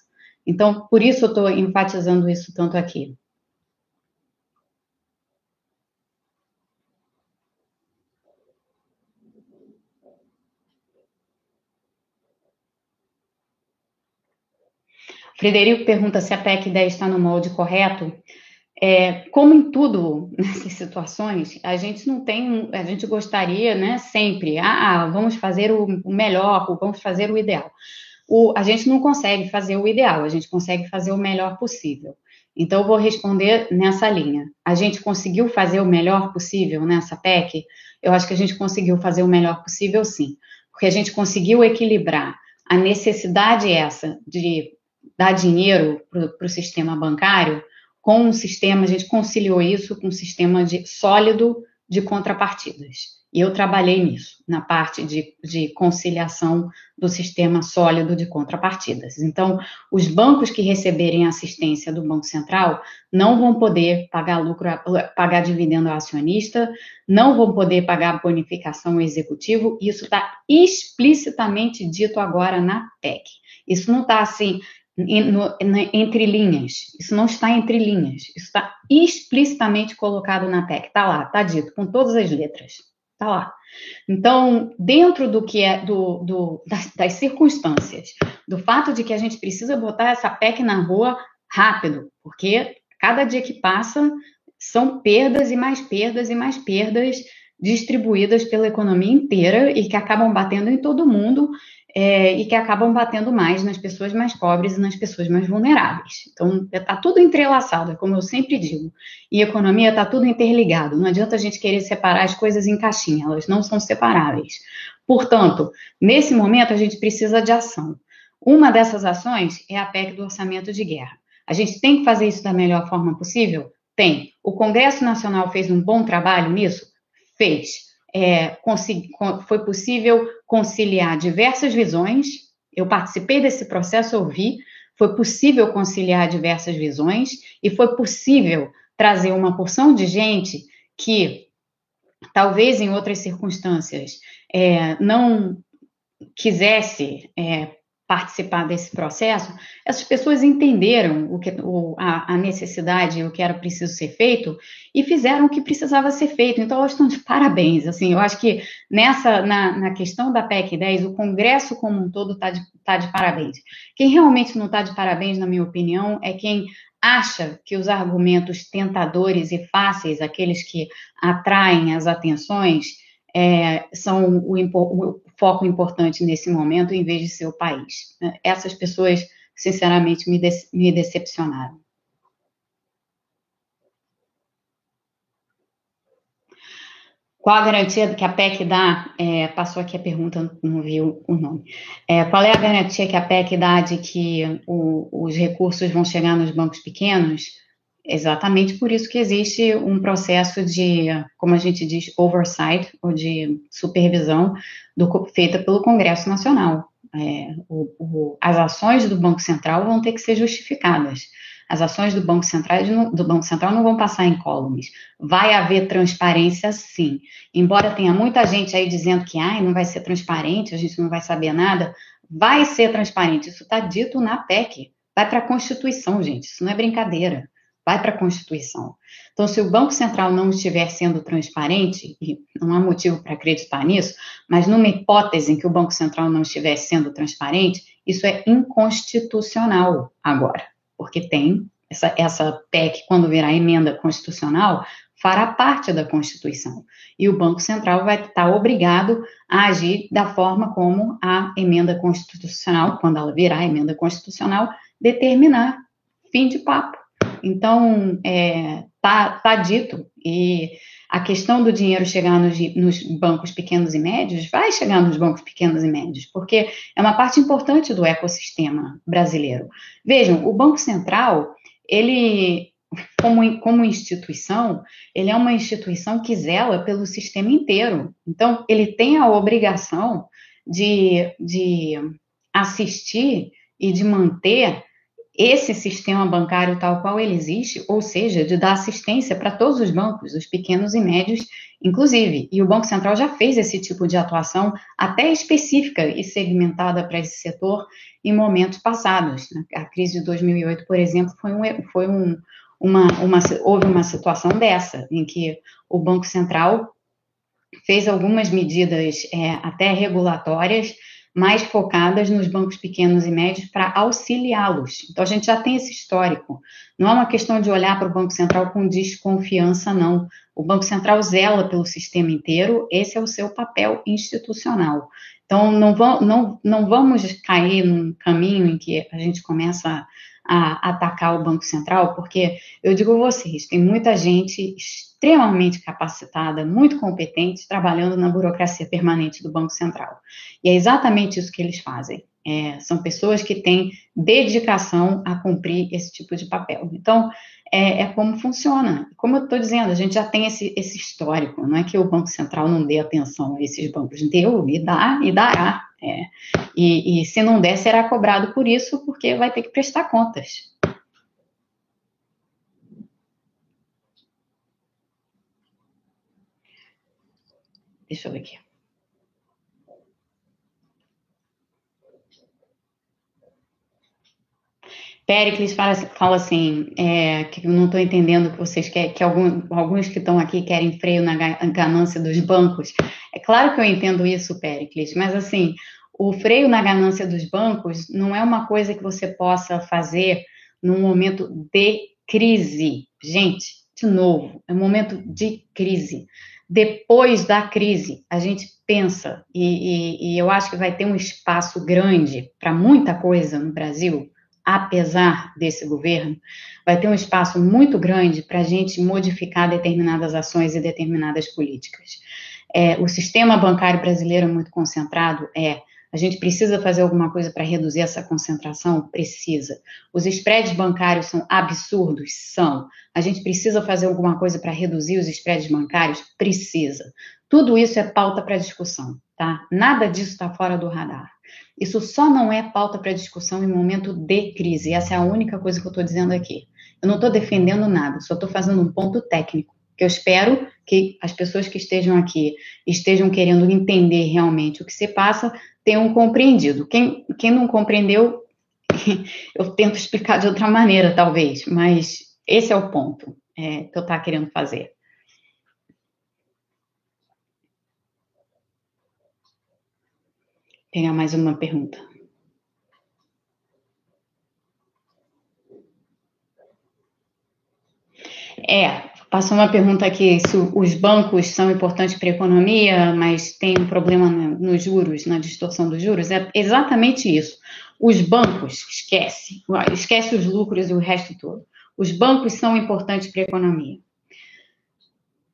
Então, por isso eu estou enfatizando isso tanto aqui. Frederico pergunta se a PEC 10 está no molde correto. É, como em tudo nessas situações, a gente não tem, a gente gostaria, né, sempre, ah, vamos fazer o, melhor, vamos fazer o ideal. O, a gente não consegue fazer o ideal, a gente consegue fazer o melhor possível. Então, eu vou responder nessa linha. A gente conseguiu fazer o melhor possível nessa PEC? Eu acho que a gente conseguiu fazer o melhor possível, sim. Porque a gente conseguiu equilibrar a necessidade essa de dar dinheiro para o sistema bancário com um sistema, a gente conciliou isso com um sistema de, sólido de contrapartidas. E eu trabalhei nisso, na parte de, de, conciliação do sistema sólido de contrapartidas. Então, os bancos que receberem assistência do Banco Central não vão poder pagar lucro, pagar dividendo ao acionista, não vão poder pagar bonificação ao executivo. Isso está explicitamente dito agora na PEC. Isso não está assim, entre linhas. Isso não está entre linhas. Isso está explicitamente colocado na PEC. Está lá, está dito, com todas as letras. Está lá. Então, dentro do que é do, do das, das, circunstâncias, do fato de que a gente precisa botar essa PEC na rua rápido, porque cada dia que passa são perdas e mais perdas e mais perdas distribuídas pela economia inteira e que acabam batendo em todo mundo é, e que acabam batendo mais nas pessoas mais pobres e nas pessoas mais vulneráveis. Então, está tudo entrelaçado, é como eu sempre digo. E economia está tudo interligado. Não adianta a gente querer separar as coisas em caixinha, elas não são separáveis. Portanto, nesse momento, a gente precisa de ação. Uma dessas ações é a PEC do orçamento de guerra. A gente tem que fazer isso da melhor forma possível? Tem. O Congresso Nacional fez um bom trabalho nisso? Fez. É, foi possível conciliar diversas visões. Eu participei desse processo, ouvi. Foi possível conciliar diversas visões e foi possível trazer uma porção de gente que, talvez em outras circunstâncias, é, não quisesse é, participar desse processo, essas pessoas entenderam o que, o, a, a, necessidade, o que era preciso ser feito e fizeram o que precisava ser feito. Então, elas estão de parabéns. Assim, eu acho que nessa na, na questão da PEC 10, o Congresso como um todo está de, tá de parabéns. Quem realmente não está de parabéns, na minha opinião, é quem acha que os argumentos tentadores e fáceis, aqueles que atraem as atenções, é, são o, o, foco importante nesse momento, em vez de ser o país. Essas pessoas, sinceramente, me, de, me decepcionaram. Qual a garantia que a PEC dá? É, passou aqui a pergunta, não viu o nome. É, qual é a garantia que a PEC dá de que o, os recursos vão chegar nos bancos pequenos? Exatamente por isso que existe um processo de, como a gente diz, oversight, ou de supervisão do, feita pelo Congresso Nacional. É, o, o, as ações do Banco Central vão ter que ser justificadas. As ações do Banco Central, do Banco Central não vão passar em columns. Vai haver transparência, sim. Embora tenha muita gente aí dizendo que ah, não vai ser transparente, a gente não vai saber nada, vai ser transparente. Isso está dito na PEC. Vai para a Constituição, gente. Isso não é brincadeira vai para a Constituição. Então, se o Banco Central não estiver sendo transparente, e não há motivo para acreditar nisso, mas numa hipótese em que o Banco Central não estiver sendo transparente, isso é inconstitucional agora, porque tem essa, essa PEC, quando virar emenda constitucional, fará parte da Constituição. E o Banco Central vai estar obrigado a agir da forma como a emenda constitucional, quando ela virar emenda constitucional, determinar. Fim de papo. Então, é, tá, tá dito. E a questão do dinheiro chegar nos, nos, bancos pequenos e médios vai chegar nos bancos pequenos e médios, porque é uma parte importante do ecossistema brasileiro. Vejam, o Banco Central, ele, como, como instituição, ele é uma instituição que zela pelo sistema inteiro. Então, ele tem a obrigação de, de assistir e de manter esse sistema bancário tal qual ele existe, ou seja, de dar assistência para todos os bancos, os pequenos e médios, inclusive. E o Banco Central já fez esse tipo de atuação até específica e segmentada para esse setor em momentos passados. A crise de 2008, por exemplo, foi, um, foi um, uma, uma, houve uma situação dessa, em que o Banco Central fez algumas medidas é, até regulatórias mais focadas nos bancos pequenos e médios para auxiliá-los. Então, a gente já tem esse histórico. Não é uma questão de olhar para o Banco Central com desconfiança, não. O Banco Central zela pelo sistema inteiro, esse é o seu papel institucional. Então, não, vão, não, não vamos cair num caminho em que a gente começa a atacar o Banco Central, porque eu digo a vocês, tem muita gente extremamente capacitada, muito competente, trabalhando na burocracia permanente do Banco Central. E é exatamente isso que eles fazem. É, são pessoas que têm dedicação a cumprir esse tipo de papel. Então, é, é como funciona. Como eu estou dizendo, a gente já tem esse, esse, histórico, não é que o Banco Central não dê atenção a esses bancos, deu e dá e dará. É. E, e se não der, será cobrado por isso, porque vai ter que prestar contas. Deixa eu ver aqui. Pericles fala, fala assim, é, que eu não estou entendendo que vocês querem, que algum, alguns que estão aqui querem freio na ganância dos bancos. É claro que eu entendo isso, Pericles, mas assim, o freio na ganância dos bancos não é uma coisa que você possa fazer num momento de crise. Gente, de novo, é um momento de crise. Depois da crise, a gente pensa, e, e, e eu acho que vai ter um espaço grande para muita coisa no Brasil, apesar desse governo, vai ter um espaço muito grande para a gente modificar determinadas ações e determinadas políticas. É, o sistema bancário brasileiro é muito concentrado? É. A gente precisa fazer alguma coisa para reduzir essa concentração? Precisa. Os spreads bancários são absurdos? São. A gente precisa fazer alguma coisa para reduzir os spreads bancários? Precisa. Tudo isso é pauta para discussão, tá? Nada disso está fora do radar. Isso só não é pauta para discussão em momento de crise. Essa é a única coisa que eu estou dizendo aqui. Eu não estou defendendo nada, só estou fazendo um ponto técnico, que eu espero que as pessoas que estejam aqui estejam querendo entender realmente o que se passa, tenham compreendido. Quem, quem não compreendeu, eu tento explicar de outra maneira, talvez, mas esse é o ponto é, que eu estou querendo fazer. Pegar mais uma pergunta. É, passou uma pergunta aqui se os bancos são importantes para a economia, mas tem um problema nos juros, na distorção dos juros. É exatamente isso. Os bancos, esquece, esquece os lucros e o resto todo. Os bancos são importantes para a economia.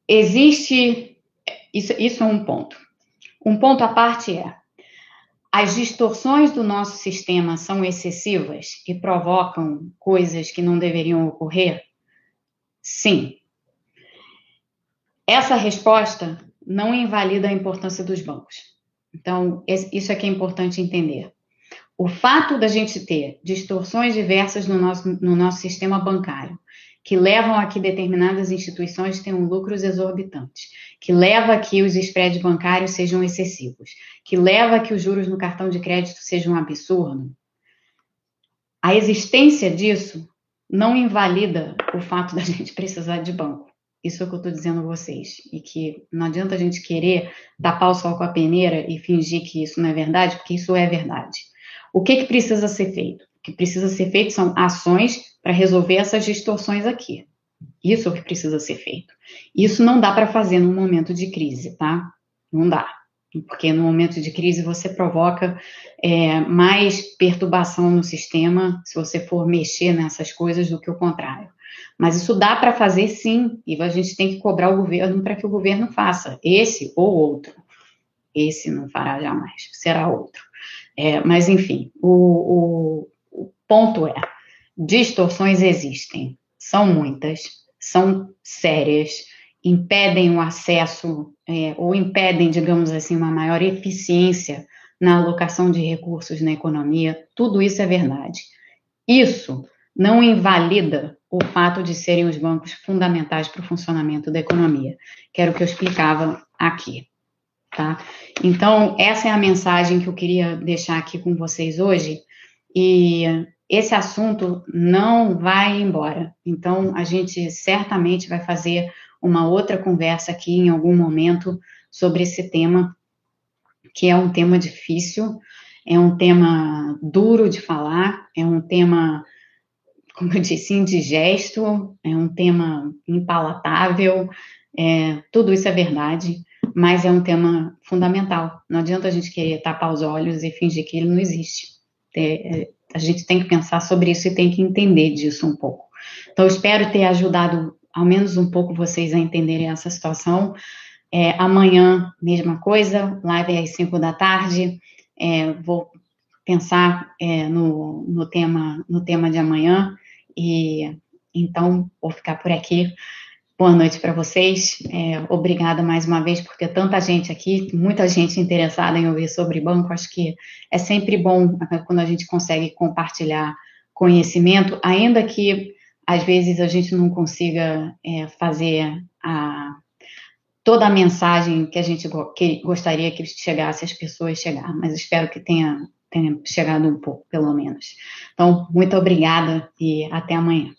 Existe, isso, isso é um ponto. Um ponto à parte é, as distorções do nosso sistema são excessivas e provocam coisas que não deveriam ocorrer? Sim. Essa resposta não invalida a importância dos bancos. Então, isso é que é importante entender. O fato da gente ter distorções diversas no nosso, no nosso sistema bancário, que levam a que determinadas instituições tenham lucros exorbitantes, que leva a que os spreads bancários sejam excessivos, que leva a que os juros no cartão de crédito sejam um absurdo, a existência disso não invalida o fato da gente precisar de banco. Isso é o que eu estou dizendo a vocês. E que não adianta a gente querer tapar o sol com a peneira e fingir que isso não é verdade, porque isso é verdade. O que, que precisa ser feito? O que precisa ser feito são ações para resolver essas distorções aqui. Isso é o que precisa ser feito. Isso não dá para fazer num momento de crise, tá? Não dá. Porque no momento de crise você provoca é, mais perturbação no sistema se você for mexer nessas coisas do que o contrário. Mas isso dá para fazer sim, e a gente tem que cobrar o governo para que o governo faça, esse ou outro. Esse não fará jamais, será outro. É, mas, enfim, o, o, o ponto é: distorções existem, são muitas, são sérias, impedem o acesso é, ou impedem, digamos assim, uma maior eficiência na alocação de recursos na economia, tudo isso é verdade. Isso não invalida o fato de serem os bancos fundamentais para o funcionamento da economia, que era o que eu explicava aqui. Tá? Então, essa é a mensagem que eu queria deixar aqui com vocês hoje. E esse assunto não vai embora. Então, a gente certamente vai fazer uma outra conversa aqui em algum momento sobre esse tema, que é um tema difícil, é um tema duro de falar, é um tema, como eu disse, indigesto, é um tema impalatável, é, tudo isso é verdade, mas é um tema fundamental. Não adianta a gente querer tapar os olhos e fingir que ele não existe. É, é a gente tem que pensar sobre isso e tem que entender disso um pouco. Então, espero ter ajudado ao menos um pouco vocês a entenderem essa situação. É, amanhã, mesma coisa, live às 5 da tarde. É, vou pensar é, no, no, tema, no tema de amanhã. E então, vou ficar por aqui. Boa noite para vocês. É, obrigada mais uma vez por ter tanta gente aqui, muita gente interessada em ouvir sobre banco. Acho que é sempre bom né, quando a gente consegue compartilhar conhecimento, ainda que às vezes a gente não consiga é, fazer a, toda a mensagem que a gente que gostaria que chegasse às pessoas chegar, mas espero que tenha, tenha chegado um pouco, pelo menos. Então, muito obrigada e até amanhã.